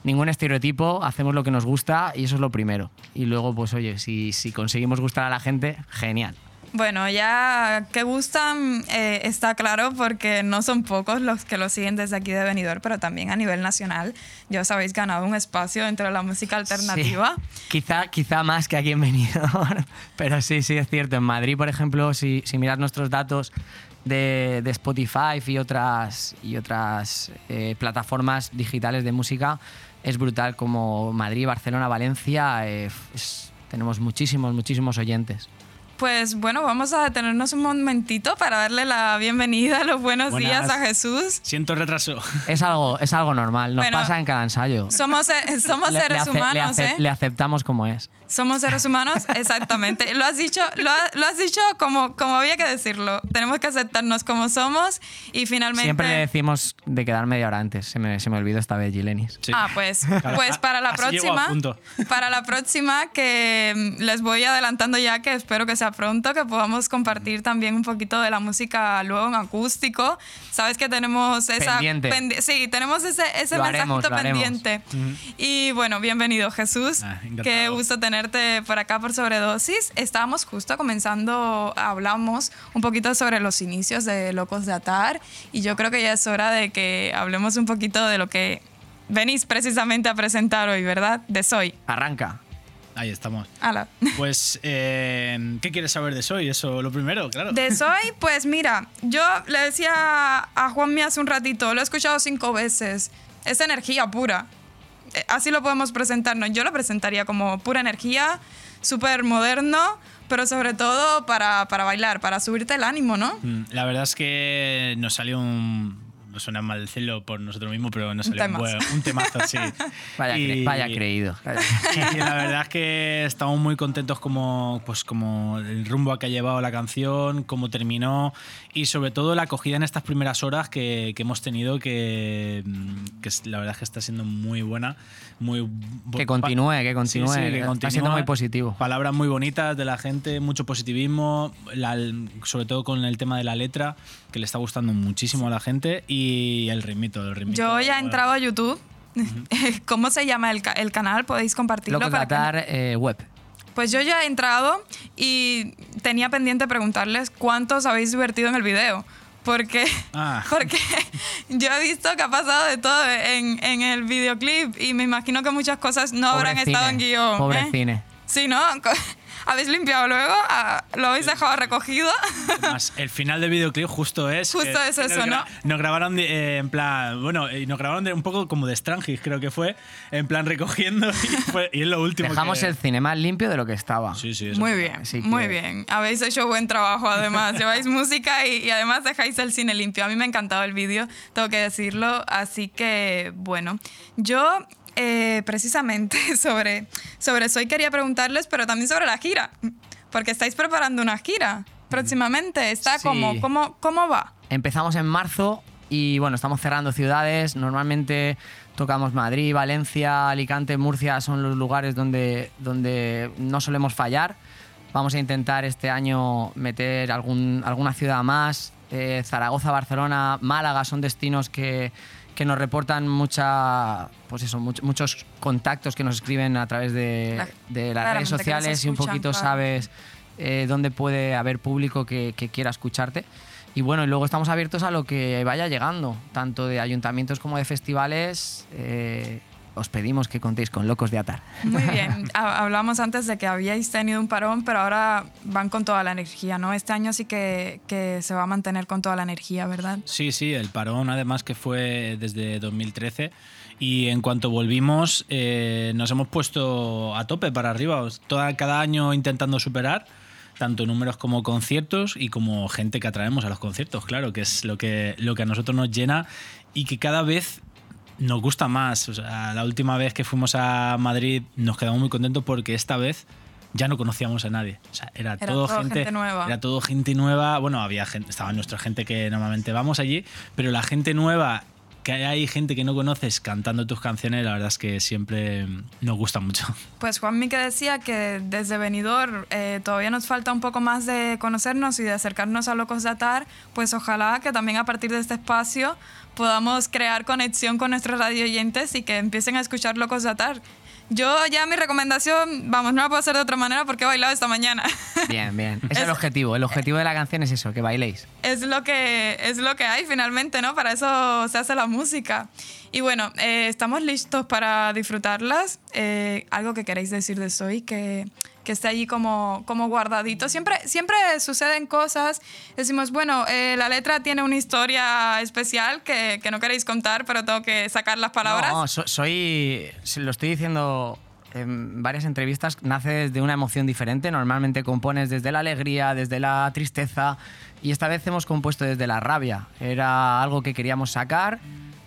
ningún estereotipo, hacemos lo que nos gusta y eso es lo primero. Y luego, pues oye, si, si conseguimos gustar a la gente, genial. Bueno, ya que gustan eh, está claro porque no son pocos los que lo siguen desde aquí de Benidorm, pero también a nivel nacional. Ya os habéis ganado un espacio dentro de la música alternativa. Sí. Quizá, quizá más que aquí en Benidorm, pero sí, sí, es cierto. En Madrid, por ejemplo, si, si miras nuestros datos de, Spotify y otras, y otras eh, plataformas digitales de música, es brutal como Madrid, Barcelona, Valencia, eh, tenemos muchísimos, muchísimos oyentes. Pues bueno, vamos a detenernos un momentito para darle la bienvenida, los buenos Buenas. días a Jesús. Siento retraso. Es algo, es algo normal, nos Bueno, pasa en cada ensayo. Somos, eh, somos Le- le seres ace- le humanos, ace- ¿eh? le aceptamos como es. Somos seres humanos, exactamente. Lo has dicho, lo, ha- lo has dicho como, como había que decirlo. Tenemos que aceptarnos como somos y finalmente. Siempre le decimos de quedar media hora antes. Se me, se me olvidó esta vez, Gilenis. Ah, pues, pues para la Así llego a próxima, punto. para la próxima que mm, les voy adelantando ya que espero que sea para pronto, que podamos compartir también un poquito de la música luego en acústico. Sabes que tenemos esa... Pendiente. pendi- sí, tenemos ese, ese Lo mensajito haremos, lo haremos. pendiente. Y bueno, bienvenido Jesús. Ah. Qué gusto tenerte por acá por Sobredosis. Estábamos justo comenzando, hablamos un poquito sobre los inicios de Locos de Atar y yo creo que ya es hora de que hablemos un poquito de lo que venís precisamente a presentar hoy, ¿verdad? De Soy. Arranca. Ahí estamos. Ala. Pues, eh, ¿qué quieres saber de Soy? Eso, lo primero, claro. De Soy, pues mira, yo le decía a Juanmi hace un ratito, lo he escuchado cinco veces. Es energía pura. Eh, Así lo podemos presentarnos. Yo lo presentaría como pura energía, súper moderno, pero sobre todo para, para bailar, para subirte el ánimo, ¿no? Mm, La verdad es que nos salió un. No suena mal decirlo por nosotros mismos, pero Un salió un, temazo. buen- un temazo, sí. Vaya, cre- vaya creído. Y la verdad es que estamos muy contentos como, pues, como el rumbo a que ha llevado la canción, cómo terminó y sobre todo la acogida en estas primeras horas que, que hemos tenido que, que la verdad es que está siendo muy buena. Muy, Que continúe, que continúe. Está siendo muy positivo. Palabras muy bonitas de la gente, mucho positivismo, la- sobre todo con el tema de la letra, que le está gustando muchísimo a la gente y el ritmito, el ritmito. Yo ya he entrado a YouTube. ¿Cómo se llama el, el canal? Podéis compartirlo. Locos de para que- Atar eh, web. Pues yo ya he entrado y tenía pendiente preguntarles cuántos habéis divertido en el video. Porque, Ah. porque yo he visto que ha pasado de todo en, en el videoclip y me imagino que muchas cosas no Pobre habrán cine, estado en guion. Pobre ¿eh? cine. Sí, ¿no? ¿Habéis limpiado luego? Ah, ¿Lo habéis dejado recogido? Además, el final del videoclip justo es. Justo es eso, ¿no? Nos grabaron de- eh, en plan. Bueno, eh, nos grabaron de un poco como de Strangis, creo que fue. En plan recogiendo y, fue- y es lo último. Dejamos que- el cine más limpio de lo que estaba. Sí, sí, Muy bien, muy bien. Habéis hecho buen trabajo además. Lleváis música y, y además dejáis el cine limpio. A mí me ha encantado el vídeo, tengo que decirlo. Así que, bueno, yo eh, precisamente sobre, sobre Soy quería preguntarles, pero también sobre la gira. Porque estáis preparando una gira próximamente. Está Sí. como, ¿cómo, ¿cómo va? Empezamos en marzo y bueno, estamos cerrando ciudades. Normalmente tocamos Madrid, Valencia, Alicante, Murcia, son los lugares donde, donde no solemos fallar. Vamos a intentar este año meter algún, alguna ciudad más. Eh, Zaragoza, Barcelona, Málaga son destinos que, que nos reportan mucha, pues eso, much- muchos contactos que nos escriben a través de, La- de las redes sociales y un poquito claro. sabes eh, dónde puede haber público que, que quiera escucharte. Y bueno, y luego estamos abiertos a lo que vaya llegando, tanto de ayuntamientos como de festivales. eh, os pedimos que contéis con Locos de Atar. Muy bien. Ha- Hablamos antes de que habíais tenido un parón, pero ahora van con toda la energía, ¿no? Este año sí que, que se va a mantener con toda la energía, ¿verdad? Sí, sí, el parón además que fue desde 2013 y en cuanto volvimos eh, nos hemos puesto a tope para arriba, toda, cada año intentando superar tanto números como conciertos y como gente que atraemos a los conciertos, claro, que es lo que, lo que a nosotros nos llena y que cada vez nos gusta más. O sea, la última vez que fuimos a Madrid nos quedamos muy contentos porque esta vez ya no conocíamos a nadie. O sea, era, Era todo, todo gente, gente nueva. Era todo gente nueva. Bueno, había gente, estaba nuestra gente que normalmente vamos allí, pero la gente nueva, hay gente que no conoces cantando tus canciones, la verdad es que siempre nos gusta mucho. Pues Juanmi que decía que desde Benidorm eh, todavía nos falta un poco más de conocernos y de acercarnos a Locos de Atar, pues ojalá que también a partir de este espacio podamos crear conexión con nuestros radio oyentes y que empiecen a escuchar Locos de Atar. Yo ya mi recomendación, vamos, no la puedo hacer de otra manera porque he bailado esta mañana. Bien, bien. Es, el objetivo. El objetivo de la canción es eso, que bailéis. es lo que es lo que hay finalmente, ¿no? Para eso se hace la música. Y bueno, eh, estamos listos para disfrutarlas. Eh, algo que queréis decir de Soy, que, que esté allí como, como guardadito. Siempre, siempre suceden cosas. Decimos, bueno, eh, la letra tiene una historia especial que, que no queréis contar, pero tengo que sacar las palabras. No, so- soy. Lo estoy diciendo en varias entrevistas, nace desde una emoción diferente. Normalmente compones desde la alegría, desde la tristeza. Y esta vez hemos compuesto desde la rabia. Era algo que queríamos sacar.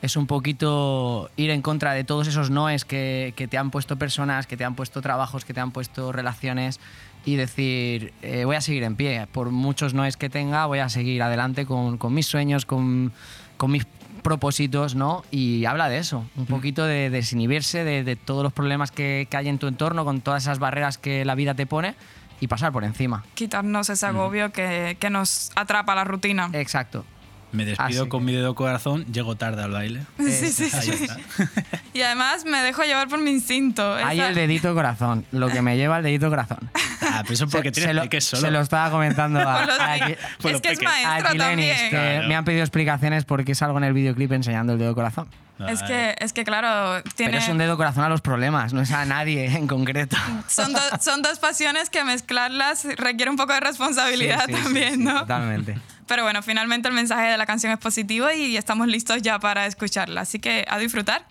Es un poquito ir en contra de todos esos noes que, que te han puesto personas, que te han puesto trabajos, que te han puesto relaciones y decir, eh, voy a seguir en pie. Por muchos noes que tenga, voy a seguir adelante con, con mis sueños, con, con mis propósitos, ¿no? Y habla de eso, un poquito de desinhibirse de, de todos los problemas que, que hay en tu entorno, con todas esas barreras que la vida te pone y pasar por encima. Quitarnos ese agobio que, que nos atrapa la rutina. Exacto. Me despido Así con mi dedo corazón, llego tarde al baile. Sí, sí, Ahí sí. está. Y además me dejo llevar por mi instinto. Hay Esa- el dedito corazón, lo que me lleva el dedito corazón. Ah, pero eso porque Se- tienes se lo, peques solo. se lo estaba comentando a, los- es que es maestro a Gilenis, también. que Claro. me han pedido explicaciones porque salgo en el videoclip enseñando el dedo corazón. Es que, es que claro, tiene, Pero es un dedo corazón a los problemas, no es a nadie en concreto. son, do- son dos pasiones que mezclarlas requiere un poco de responsabilidad Sí, sí, sí, también, sí, ¿no? Totalmente. Pero bueno, finalmente el mensaje de la canción es positivo y estamos listos ya para escucharla. Así que a disfrutar.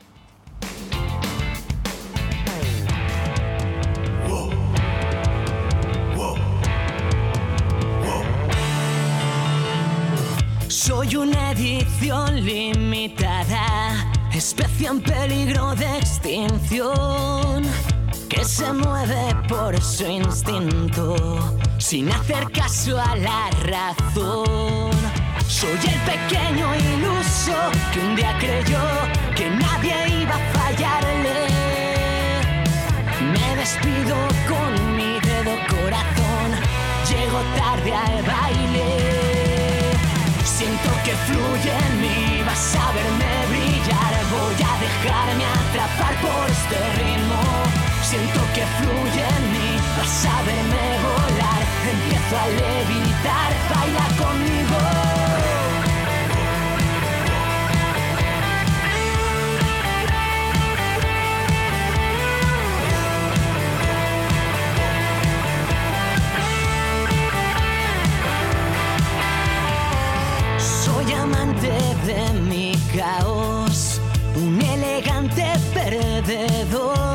Soy una edición limitada, especie en peligro de extinción, que se mueve por su instinto, sin hacer caso a la razón. Soy el pequeño iluso que un día creyó que nadie iba a fallarle. Me despido con mi dedo corazón, llego tarde al baile. Siento que fluye en mí, vas a verme brillar, voy a dejarme atrapar por este ritmo. Siento que fluye en mí, vas a verme volar, empiezo a levitar, baila conmigo. Soy amante de mi caos, un elegante perdedor,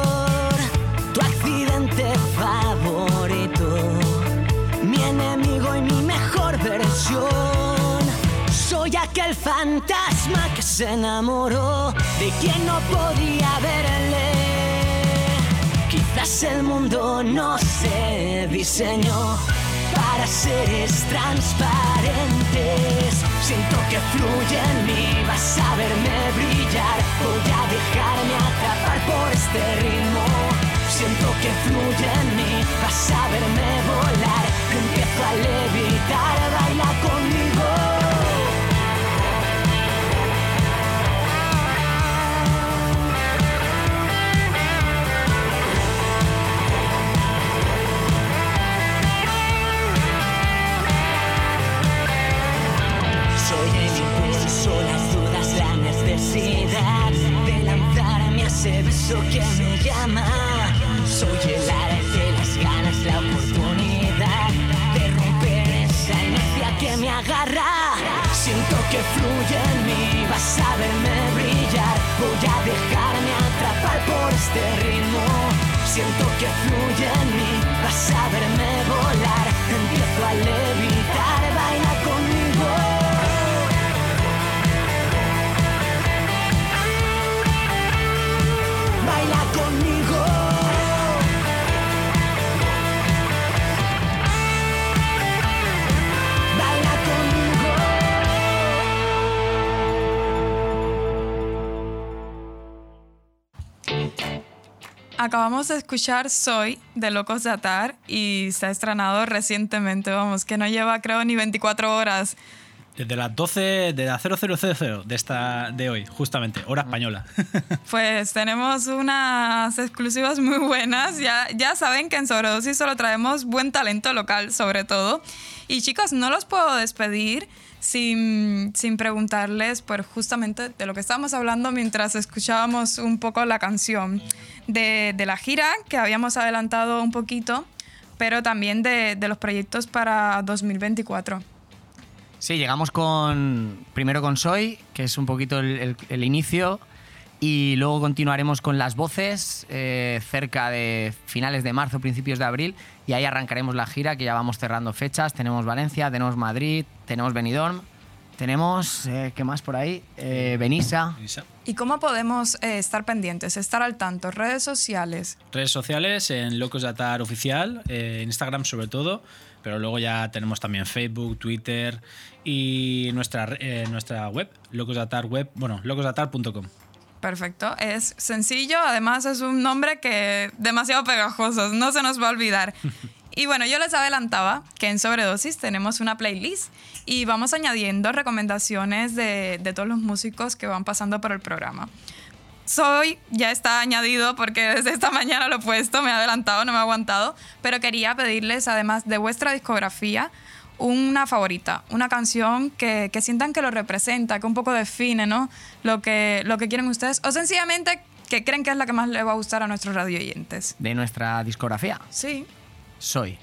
Soy aquel fantasma que se enamoró de quien no podía verle. Quizás el mundo no se diseñó para seres transparentes. Siento que fluye en mí, vas a verme brillar. Voy a dejarme atrapar por este ritmo. Siento que fluye en mí, vas a verme volar. Empiezo a levitar, baila conmigo. Necesidad de lanzarme a ese beso que me llama. Soy el arte, las ganas, la oportunidad de romper esa inercia que me agarra. Siento que fluye en mí, vas a verme brillar. Voy a dejarme atrapar por este ritmo. Siento que fluye en mí, vas a verme volar. Empiezo a levitar, baila Acabamos de escuchar Soy de Locos de Atar y se ha estrenado recientemente, vamos, que no lleva creo ni 24 horas. Desde las 12, de la 0000 de, esta, de hoy, justamente, hora española. Pues tenemos unas exclusivas muy buenas. Ya, ya saben que en Sobredosis solo traemos buen talento local, sobre todo. Y chicos, no los puedo despedir sin, sin preguntarles, pues justamente de lo que estábamos hablando mientras escuchábamos un poco la canción, de, la gira que habíamos adelantado un poquito, pero también de, los proyectos para 2024. Sí, llegamos con primero con Soy, que es un poquito el inicio, y luego continuaremos con las voces eh, cerca de finales de marzo, principios de abril, y ahí arrancaremos la gira, que ya vamos cerrando fechas. Tenemos Valencia, tenemos Madrid, tenemos Benidorm, tenemos, eh, ¿qué más por ahí? Eh, Benissa. ¿Y cómo podemos eh, estar pendientes, estar al tanto? Redes sociales. Redes sociales en Locos de Atar Oficial, eh, Instagram sobre todo, pero luego ya tenemos también Facebook, Twitter y nuestra, eh, nuestra web, Locos de Atar web, bueno, locosdeatar.com. Perfecto, es sencillo, además es un nombre que demasiado pegajoso, no se nos va a olvidar. Y bueno, yo les adelantaba que en Sobredosis tenemos una playlist y vamos añadiendo recomendaciones de, de todos los músicos que van pasando por el programa. Soy, ya está añadido porque desde esta mañana lo he puesto, me he adelantado, no me he aguantado, pero quería pedirles, además de vuestra discografía, una favorita, una canción que, que sientan que lo representa, que un poco define ¿no? lo, que, lo que quieren ustedes, o sencillamente que creen que es la que más le va a gustar a nuestros radio oyentes. De nuestra discografía. Sí, Soy.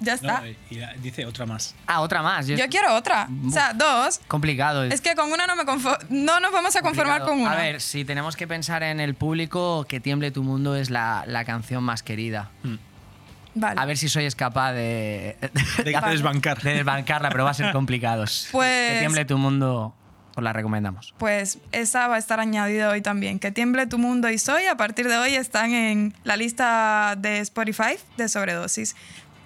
Ya está. No, y la- dice otra más. Ah, otra más. Yo quiero otra. O sea, dos. Complicado. Es que con una no me confo- no nos vamos a conformar con una. A ver, si tenemos que pensar en el público, Que tiemble tu mundo es la, la canción más querida. Vale. A ver si sois capaz de, De desbancar. de desbancarla, pero va a ser complicado. Pues- Que tiemble tu mundo, os la recomendamos. Pues esa va a estar añadida hoy también. Que tiemble tu mundo y soy. A partir de hoy están en la lista de Spotify de sobredosis.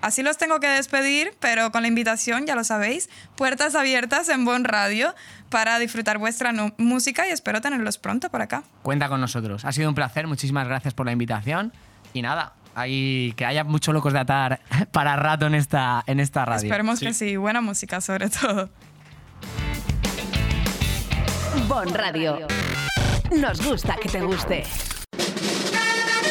Así los tengo que despedir, pero con la invitación, ya lo sabéis, puertas abiertas en Bon Radio para disfrutar vuestra música y espero tenerlos pronto por acá. Cuenta con nosotros. Ha sido un placer, muchísimas gracias por la invitación. Y nada, hay, que haya muchos locos de atar para rato en esta, en esta radio. Esperemos que sí, buena música sobre todo. Bon Radio. Nos gusta que te guste.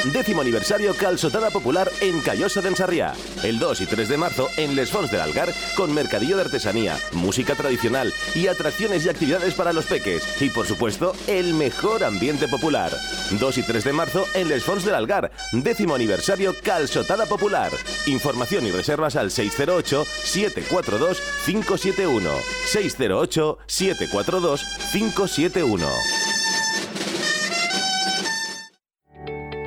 Décimo aniversario Calçotada Popular en Callosa d'en Sarrià. El 2 y 3 de marzo en Les Fonts del Algar con mercadillo de artesanía, música tradicional y atracciones y actividades para los peques. Y por supuesto, el mejor ambiente popular. 2 y 3 de marzo en Les Fonts del Algar. Décimo aniversario Calçotada Popular. Información y reservas al 608-742-571. 608-742-571.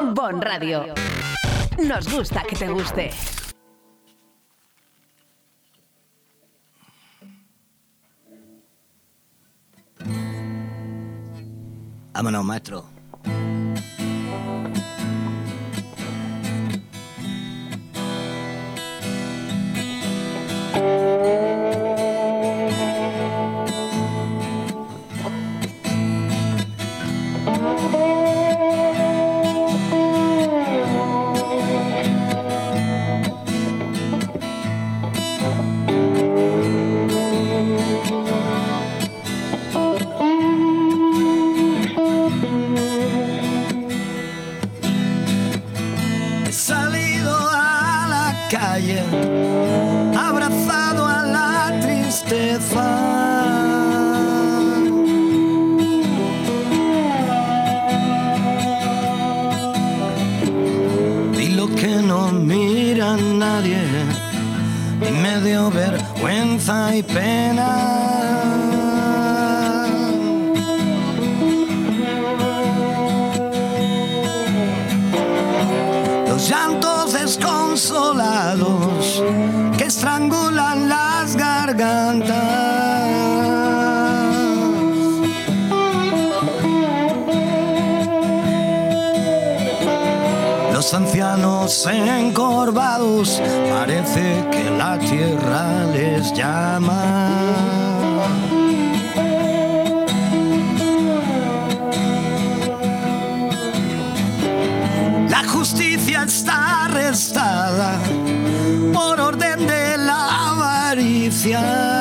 Bon Radio. Nos gusta que te guste. Maestro. Me dio vergüenza y pena. los llantos desconsolados que estrangulan las gargantas. Ancianos encorvados parece que la tierra les llama. La justicia está arrestada por orden de la avaricia.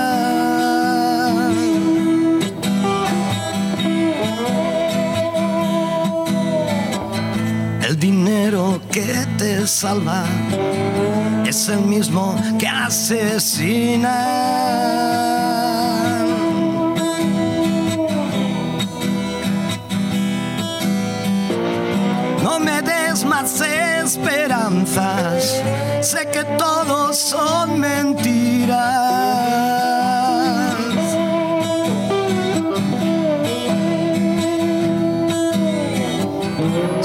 El dinero que te salva es el mismo que asesina. No me des más esperanzas, sé que todos son mentiras.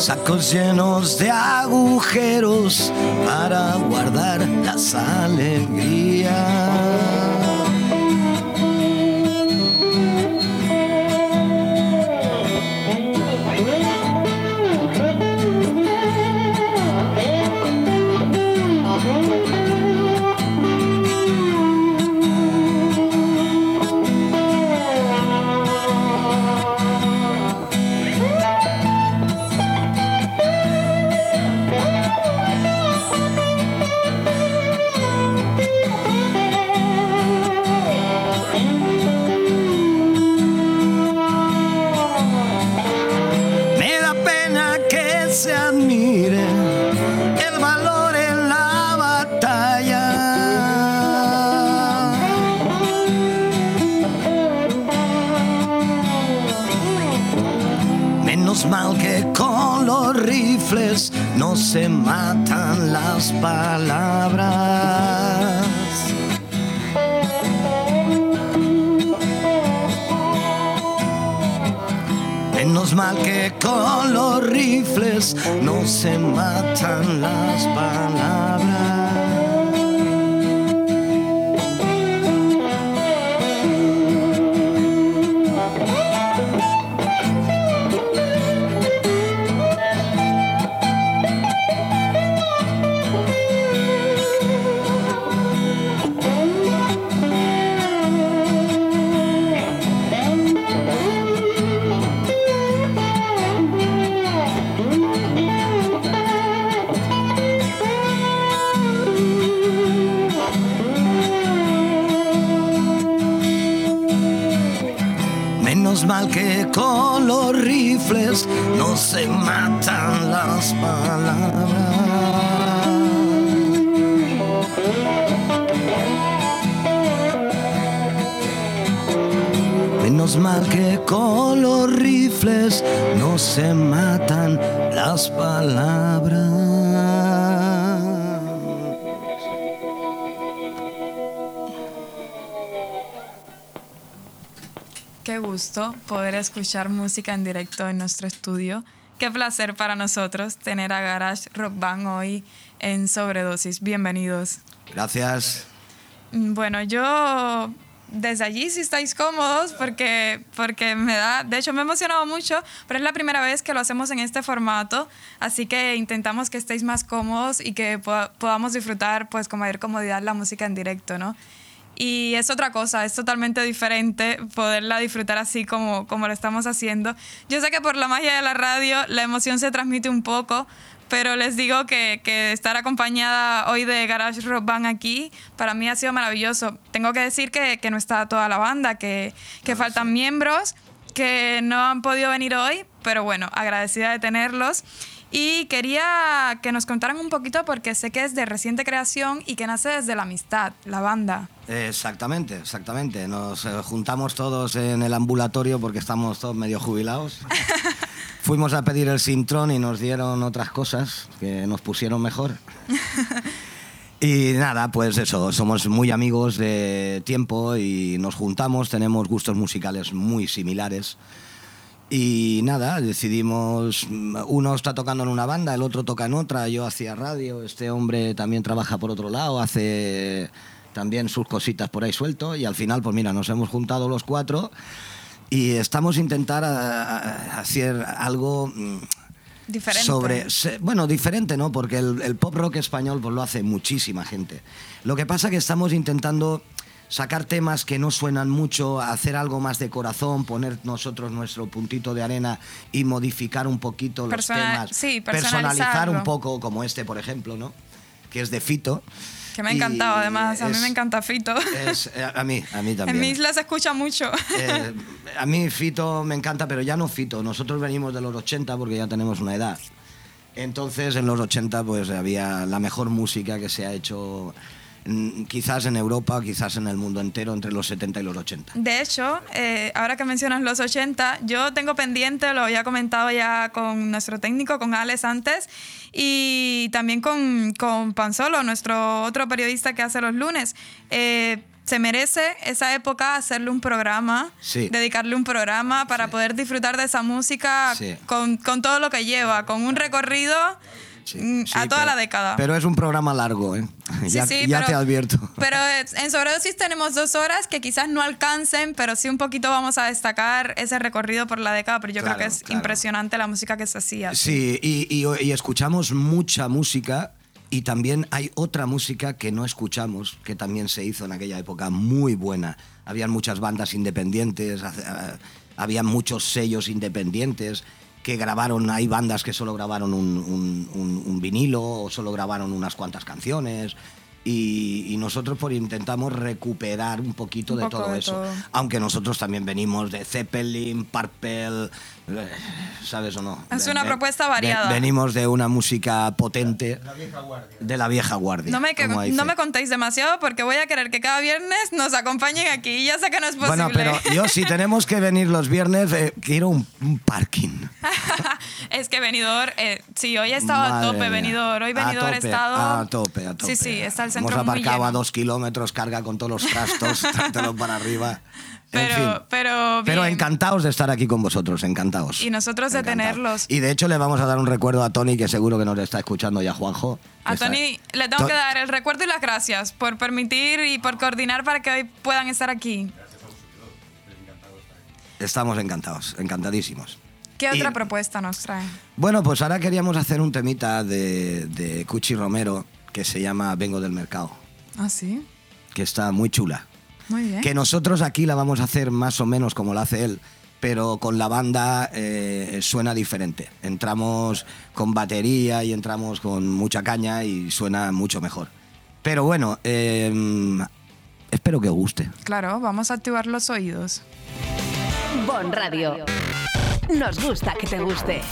Sacos llenos de agujeros para guardar las alegrías. Se matan las palabras. Menos mal que con los rifles no se matan las palabras. Se matan las palabras. Menos mal que con los rifles no se matan las palabras. Gusto poder escuchar música en directo en nuestro estudio. Qué placer para nosotros tener a Garage Rock Band hoy en Sobredosis. Bienvenidos. Gracias. Mm, Bueno, yo desde allí si estáis cómodos porque, porque me da, de hecho me he emocionado mucho, pero es la primera vez que lo hacemos en este formato, así que intentamos que estéis más cómodos y que poda- podamos disfrutar pues con mayor comodidad la música en directo, ¿no? Y es otra cosa, es totalmente diferente poderla disfrutar así como, como lo estamos haciendo. Yo sé que por la magia de la radio la emoción se transmite un poco, pero les digo que, que estar acompañada hoy de Garage Rock Band aquí, para mí ha sido maravilloso. Tengo que decir que, que no está toda la banda, que, que faltan miembros, que no han podido venir hoy, pero bueno, agradecida de tenerlos. Y quería que nos contaran un poquito porque sé que es de reciente creación y que nace desde la amistad, la banda. Exactamente, exactamente. Nos eh, juntamos todos en el ambulatorio porque estamos todos medio jubilados. Fuimos a pedir el Sintrón y nos dieron otras cosas que nos pusieron mejor. Y nada, pues eso, somos muy amigos de tiempo y nos juntamos, tenemos gustos musicales muy similares. Y nada, decidimos, mm, uno está tocando en una banda, el otro toca en otra, yo hacía radio, este hombre también trabaja por otro lado, hace también sus cositas por ahí suelto y al final, pues mira, nos hemos juntado los cuatro y estamos intentar a- a- hacer algo mm, Diferente. sobre bueno diferente no porque el, el pop rock español pues lo hace muchísima gente lo que pasa que estamos intentando sacar temas que no suenan mucho hacer algo más de corazón poner nosotros nuestro puntito de arena y modificar un poquito los temas sí, personalizar un poco como este por ejemplo no que es de Fito Que me ha encantado, además. A mí me encanta Fito. es- eh, a mí a mí también En mi isla se escucha mucho. eh, a mí Fito me encanta, pero ya no Fito. Nosotros venimos de los 80 porque ya tenemos una edad. Entonces, en los 80, pues había la mejor música que se ha hecho quizás en Europa, quizás en el mundo entero, entre los 70 y los 80. De hecho, eh, ahora que mencionas los 80, yo tengo pendiente, lo había comentado ya con nuestro técnico, con Alex antes, y también con, con Panzolo, nuestro otro periodista que hace los lunes. Eh, se merece esa época hacerle un programa, Sí. dedicarle un programa para poder disfrutar de esa música Sí. con, con todo lo que lleva, con un recorrido mm, a toda la década. Pero es un programa largo, ¿eh? Sí, ya sí, ya pero- te advierto. Pero en sobredosis tenemos dos horas que quizás no alcancen, pero sí un poquito vamos a destacar ese recorrido por la década, pero yo Claro, creo que es claro. impresionante la música que se hacía. Sí, y, y- y escuchamos mucha música y también hay otra música que no escuchamos, que también se hizo en aquella época, muy buena. Habían muchas bandas independientes, ah, había muchos sellos independientes que grabaron, hay bandas que solo grabaron un, un- un- un vinilo o solo grabaron unas cuantas canciones. Y, y nosotros por intentamos recuperar un poquito Un de todo de eso. todo. Aunque nosotros también venimos de Zeppelin, Purple, ¿sabes o no? Es una ve- propuesta variada. venimos de una música potente. De la vieja guardia. No me, que- no me contéis demasiado porque voy a querer que cada viernes nos acompañen aquí. Y ya sé que no es posible. Bueno, pero yo si tenemos que venir los viernes, eh, quiero un, un parking. es que Venidor, eh, sí, hoy he estado a Madre tope, mía. Venidor. Hoy A Venidor he tope, estado. A tope, a tope. Sí, sí, está el centro Hemos muy aparcado lleno. a dos kilómetros, carga con todos los trastos, trátelo para arriba. En Pero, fin. pero, encantados de estar aquí con vosotros, encantados. Y nosotros de tenerlos. Y de hecho le vamos a dar un recuerdo a Tony, que seguro que nos está escuchando ya Juanjo. A Está- Tony le tengo To- que dar el recuerdo y las gracias por permitir y por coordinar para que hoy puedan estar aquí. Estamos encantados, encantadísimos. ¿Qué Y- otra propuesta nos trae? Bueno, pues ahora queríamos hacer un temita de, de Cuchi Romero que se llama Vengo del Mercado, Ah, sí. que está muy chula. Muy bien. Que nosotros aquí la vamos a hacer más o menos como la hace él, pero con la banda eh, suena diferente. Entramos con batería y entramos con mucha caña y suena mucho mejor. Pero bueno, eh, espero que os guste. Claro, vamos a activar los oídos. Bon Radio. Nos gusta que te guste.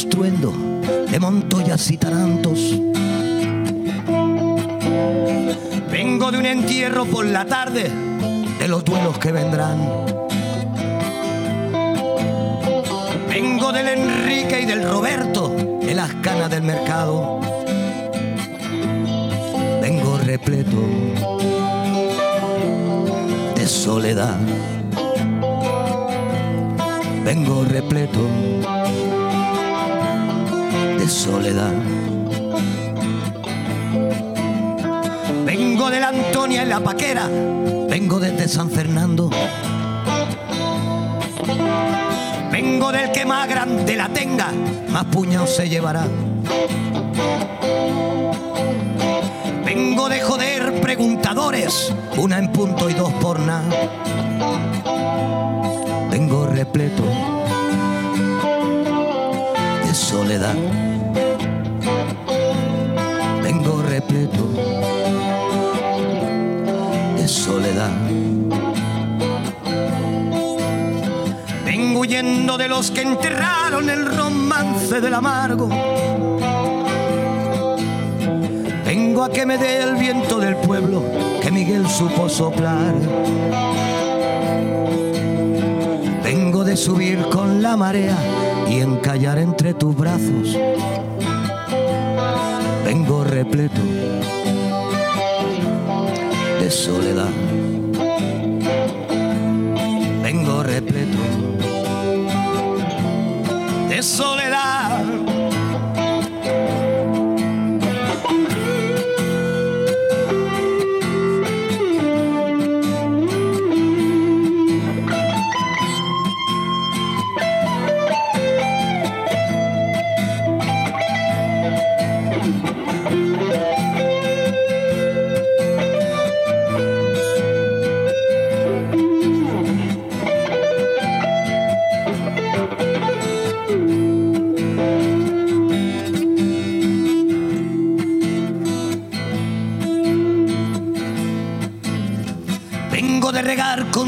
Estruendo, de Montoyas y Tarantos. Vengo de un entierro por la tarde, de los duelos que vendrán. Vengo del Enrique y del Roberto, de las canas del mercado. Vengo repleto de soledad. Vengo repleto soledad. Vengo de la Antonia en la Paquera, vengo desde San Fernando. Vengo del que más grande la tenga, más puñados se llevará. Vengo de joder preguntadores, una en punto y dos por nada. Vengo repleto de soledad. De soledad. Vengo huyendo de los que enterraron el romance del amargo. Vengo a que me dé el viento del pueblo que Miguel supo soplar. Vengo de subir con la marea y encallar entre tus brazos. Repleto de soledad. Vengo repleto de soledad.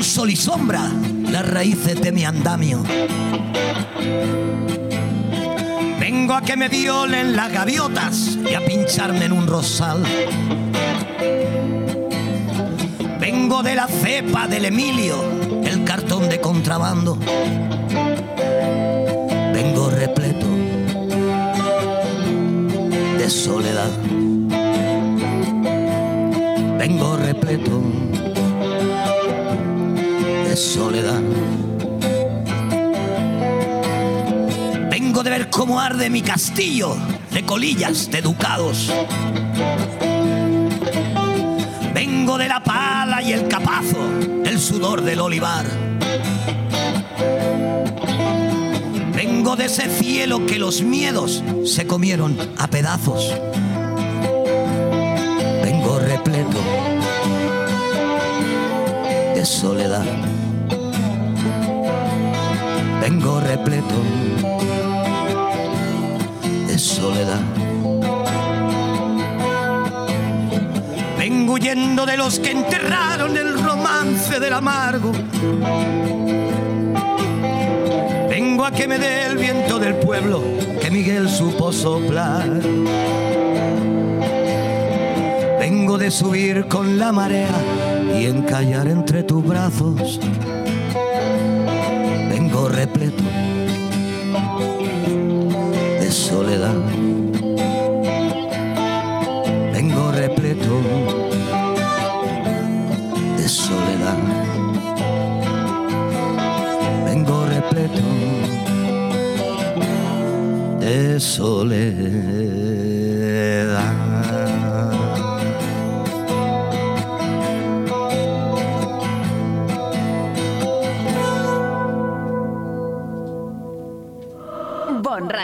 Sol y sombra las raíces de mi andamio. Vengo a que me violen las gaviotas y a pincharme en un rosal. Vengo de la cepa del Emilio, el cartón de contrabando. Vengo repleto de soledad. De soledad. Vengo de ver cómo arde mi castillo de colillas, de ducados. Vengo de la pala y el capazo, el sudor del olivar. Vengo de ese cielo que los miedos se comieron a pedazos. Vengo repleto de soledad. Vengo repleto de soledad. Vengo huyendo de los que enterraron el romance del amargo. Vengo a que me dé el viento del pueblo que Miguel supo soplar. Vengo de subir con la marea y encallar entre tus brazos. Repleto de soledad. Vengo repleto de soledad. Vengo repleto de soledad.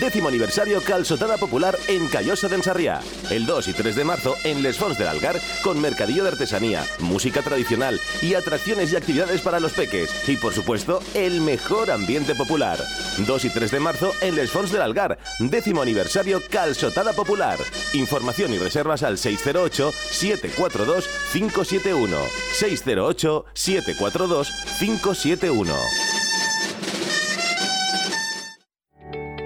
Décimo aniversario Calçotada Popular en Callosa de Ensarriá. El 2 y 3 de marzo en Les Fonts del Algar con mercadillo de artesanía, música tradicional y atracciones y actividades para los peques. Y por supuesto, el mejor ambiente popular. 2 y 3 de marzo en Les Fonts del Algar. Décimo aniversario Calçotada Popular. Información y reservas al 608-742-571. 608-742-571.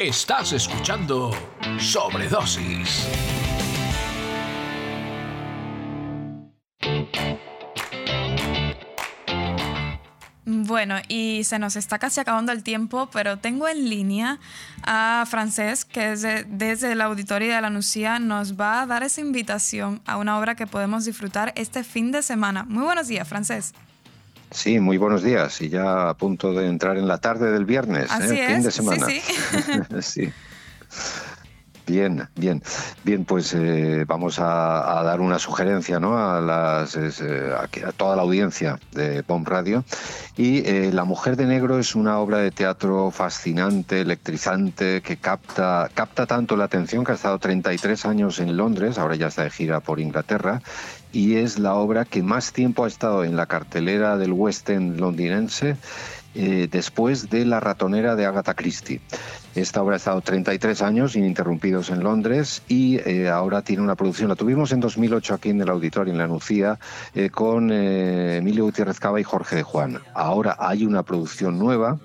Estás escuchando Sobredosis. Bueno, y se nos está casi acabando el tiempo, pero tengo en línea a Francés, que desde, desde el Auditorio de la Nucía nos va a dar esa invitación a una obra que podemos disfrutar este fin de semana. Muy buenos días, Francés. Sí, muy buenos días. Y ya a punto de entrar en la tarde del viernes, Así ¿eh? es, fin de semana. sí. Sí. Bien, bien. Bien, pues eh, vamos a, a dar una sugerencia ¿no? a, las, eh, a toda la audiencia de Bomb Radio. Y eh, La Mujer de Negro es una obra de teatro fascinante, electrizante, que capta, capta tanto la atención que ha estado 33 años en Londres, ahora ya está de gira por Inglaterra, y es la obra que más tiempo ha estado en la cartelera del West End londinense eh, después de La ratonera de Agatha Christie. Esta obra ha estado 33 años ininterrumpidos en Londres y eh, ahora tiene una producción. La tuvimos en 2008 aquí en el auditorio, en la Nucía, eh, con Emilio Gutiérrez Cava y Jorge de Juan. Ahora hay una producción nueva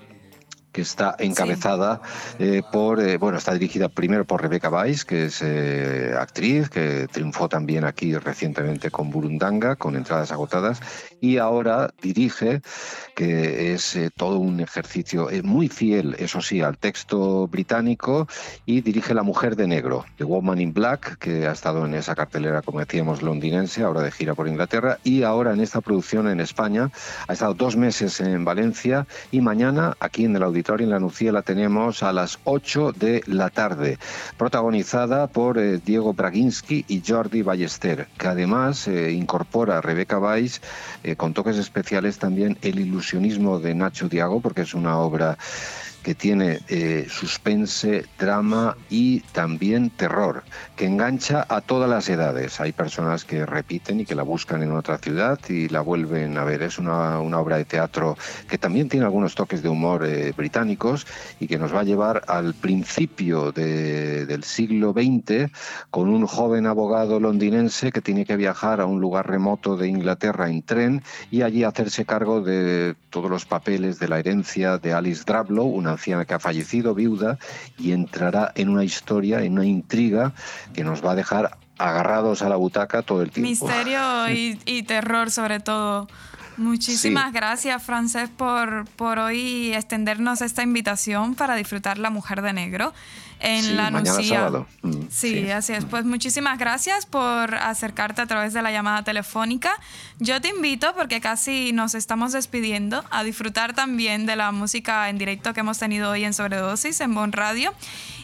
que está encabezada eh, por, eh, bueno, está dirigida primero por Rebecca Weiss, que es eh, actriz, que triunfó también aquí recientemente con Burundanga, con entradas agotadas, y ahora dirige, que es eh, todo un ejercicio muy fiel, eso sí, al texto británico, y dirige La Mujer de Negro, The Woman in Black, que ha estado en esa cartelera, como decíamos, londinense, ahora de gira por Inglaterra, y ahora en esta producción en España. Ha estado dos meses en Valencia y mañana aquí en el auditorio en la Nucía la tenemos a las 8 de la tarde, protagonizada por eh, Diego Braginski y Jordi Ballester, que además eh, incorpora a Rebeca Weiss eh, con toques especiales también el ilusionismo de Nacho Diago, porque es una obra que tiene eh, suspense, drama y también terror, que engancha a todas las edades. Hay personas que repiten y que la buscan en otra ciudad y la vuelven a ver. Es una, una obra de teatro que también tiene algunos toques de humor eh, británicos y que nos va a llevar al principio de- del siglo XX con un joven abogado londinense que tiene que viajar a un lugar remoto de Inglaterra en tren y allí hacerse cargo de todos los papeles de la herencia de Alice Drablow, una anciana que ha fallecido, viuda, y entrará en una historia, en una intriga que nos va a dejar agarrados a la butaca todo el tiempo. Misterio y, y terror sobre todo. Muchísimas Sí. gracias, Francés, por, por hoy extendernos esta invitación para disfrutar La Mujer de Negro en Sí, la Nucía. Mm, Sí, así es. Pues muchísimas gracias por acercarte a través de la llamada telefónica. Yo te invito, porque casi nos estamos despidiendo, a disfrutar también de la música en directo que hemos tenido hoy en Sobredosis en Bon Radio.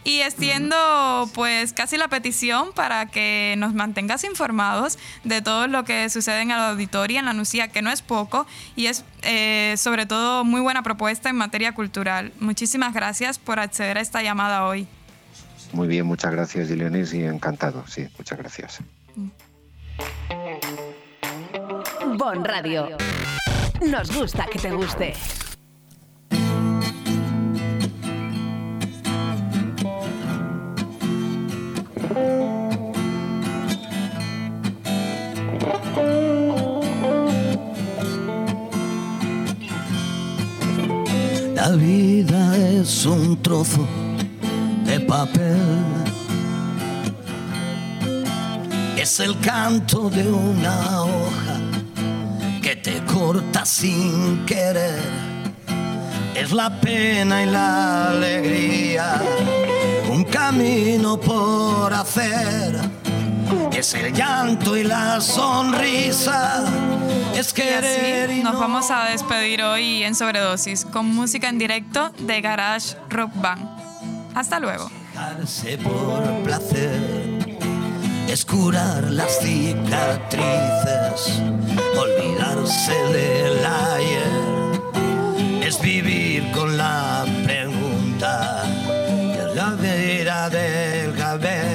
Y extiendo pues casi la petición para que nos mantengas informados de todo lo que sucede en el auditorio, en la Nucía, que no es poco y es eh, sobre todo muy buena propuesta en materia cultural. Muchísimas gracias por acceder a esta llamada hoy. Muy bien, muchas gracias, Gilenis, y encantado. Sí, muchas gracias. Bon Radio. Nos gusta que te guste. La vida es un trozo de papel. Es el canto de una hoja que te corta sin querer. Es la pena y la alegría, un camino por hacer es el llanto y la sonrisa. Es querer y así nos vamos a despedir hoy en Sobredosis con música en directo de Garage Rock Band. Hasta luego. Por placer es curar las cicatrices, olvidarse del ayer, es vivir con la pregunta de la vera del cabello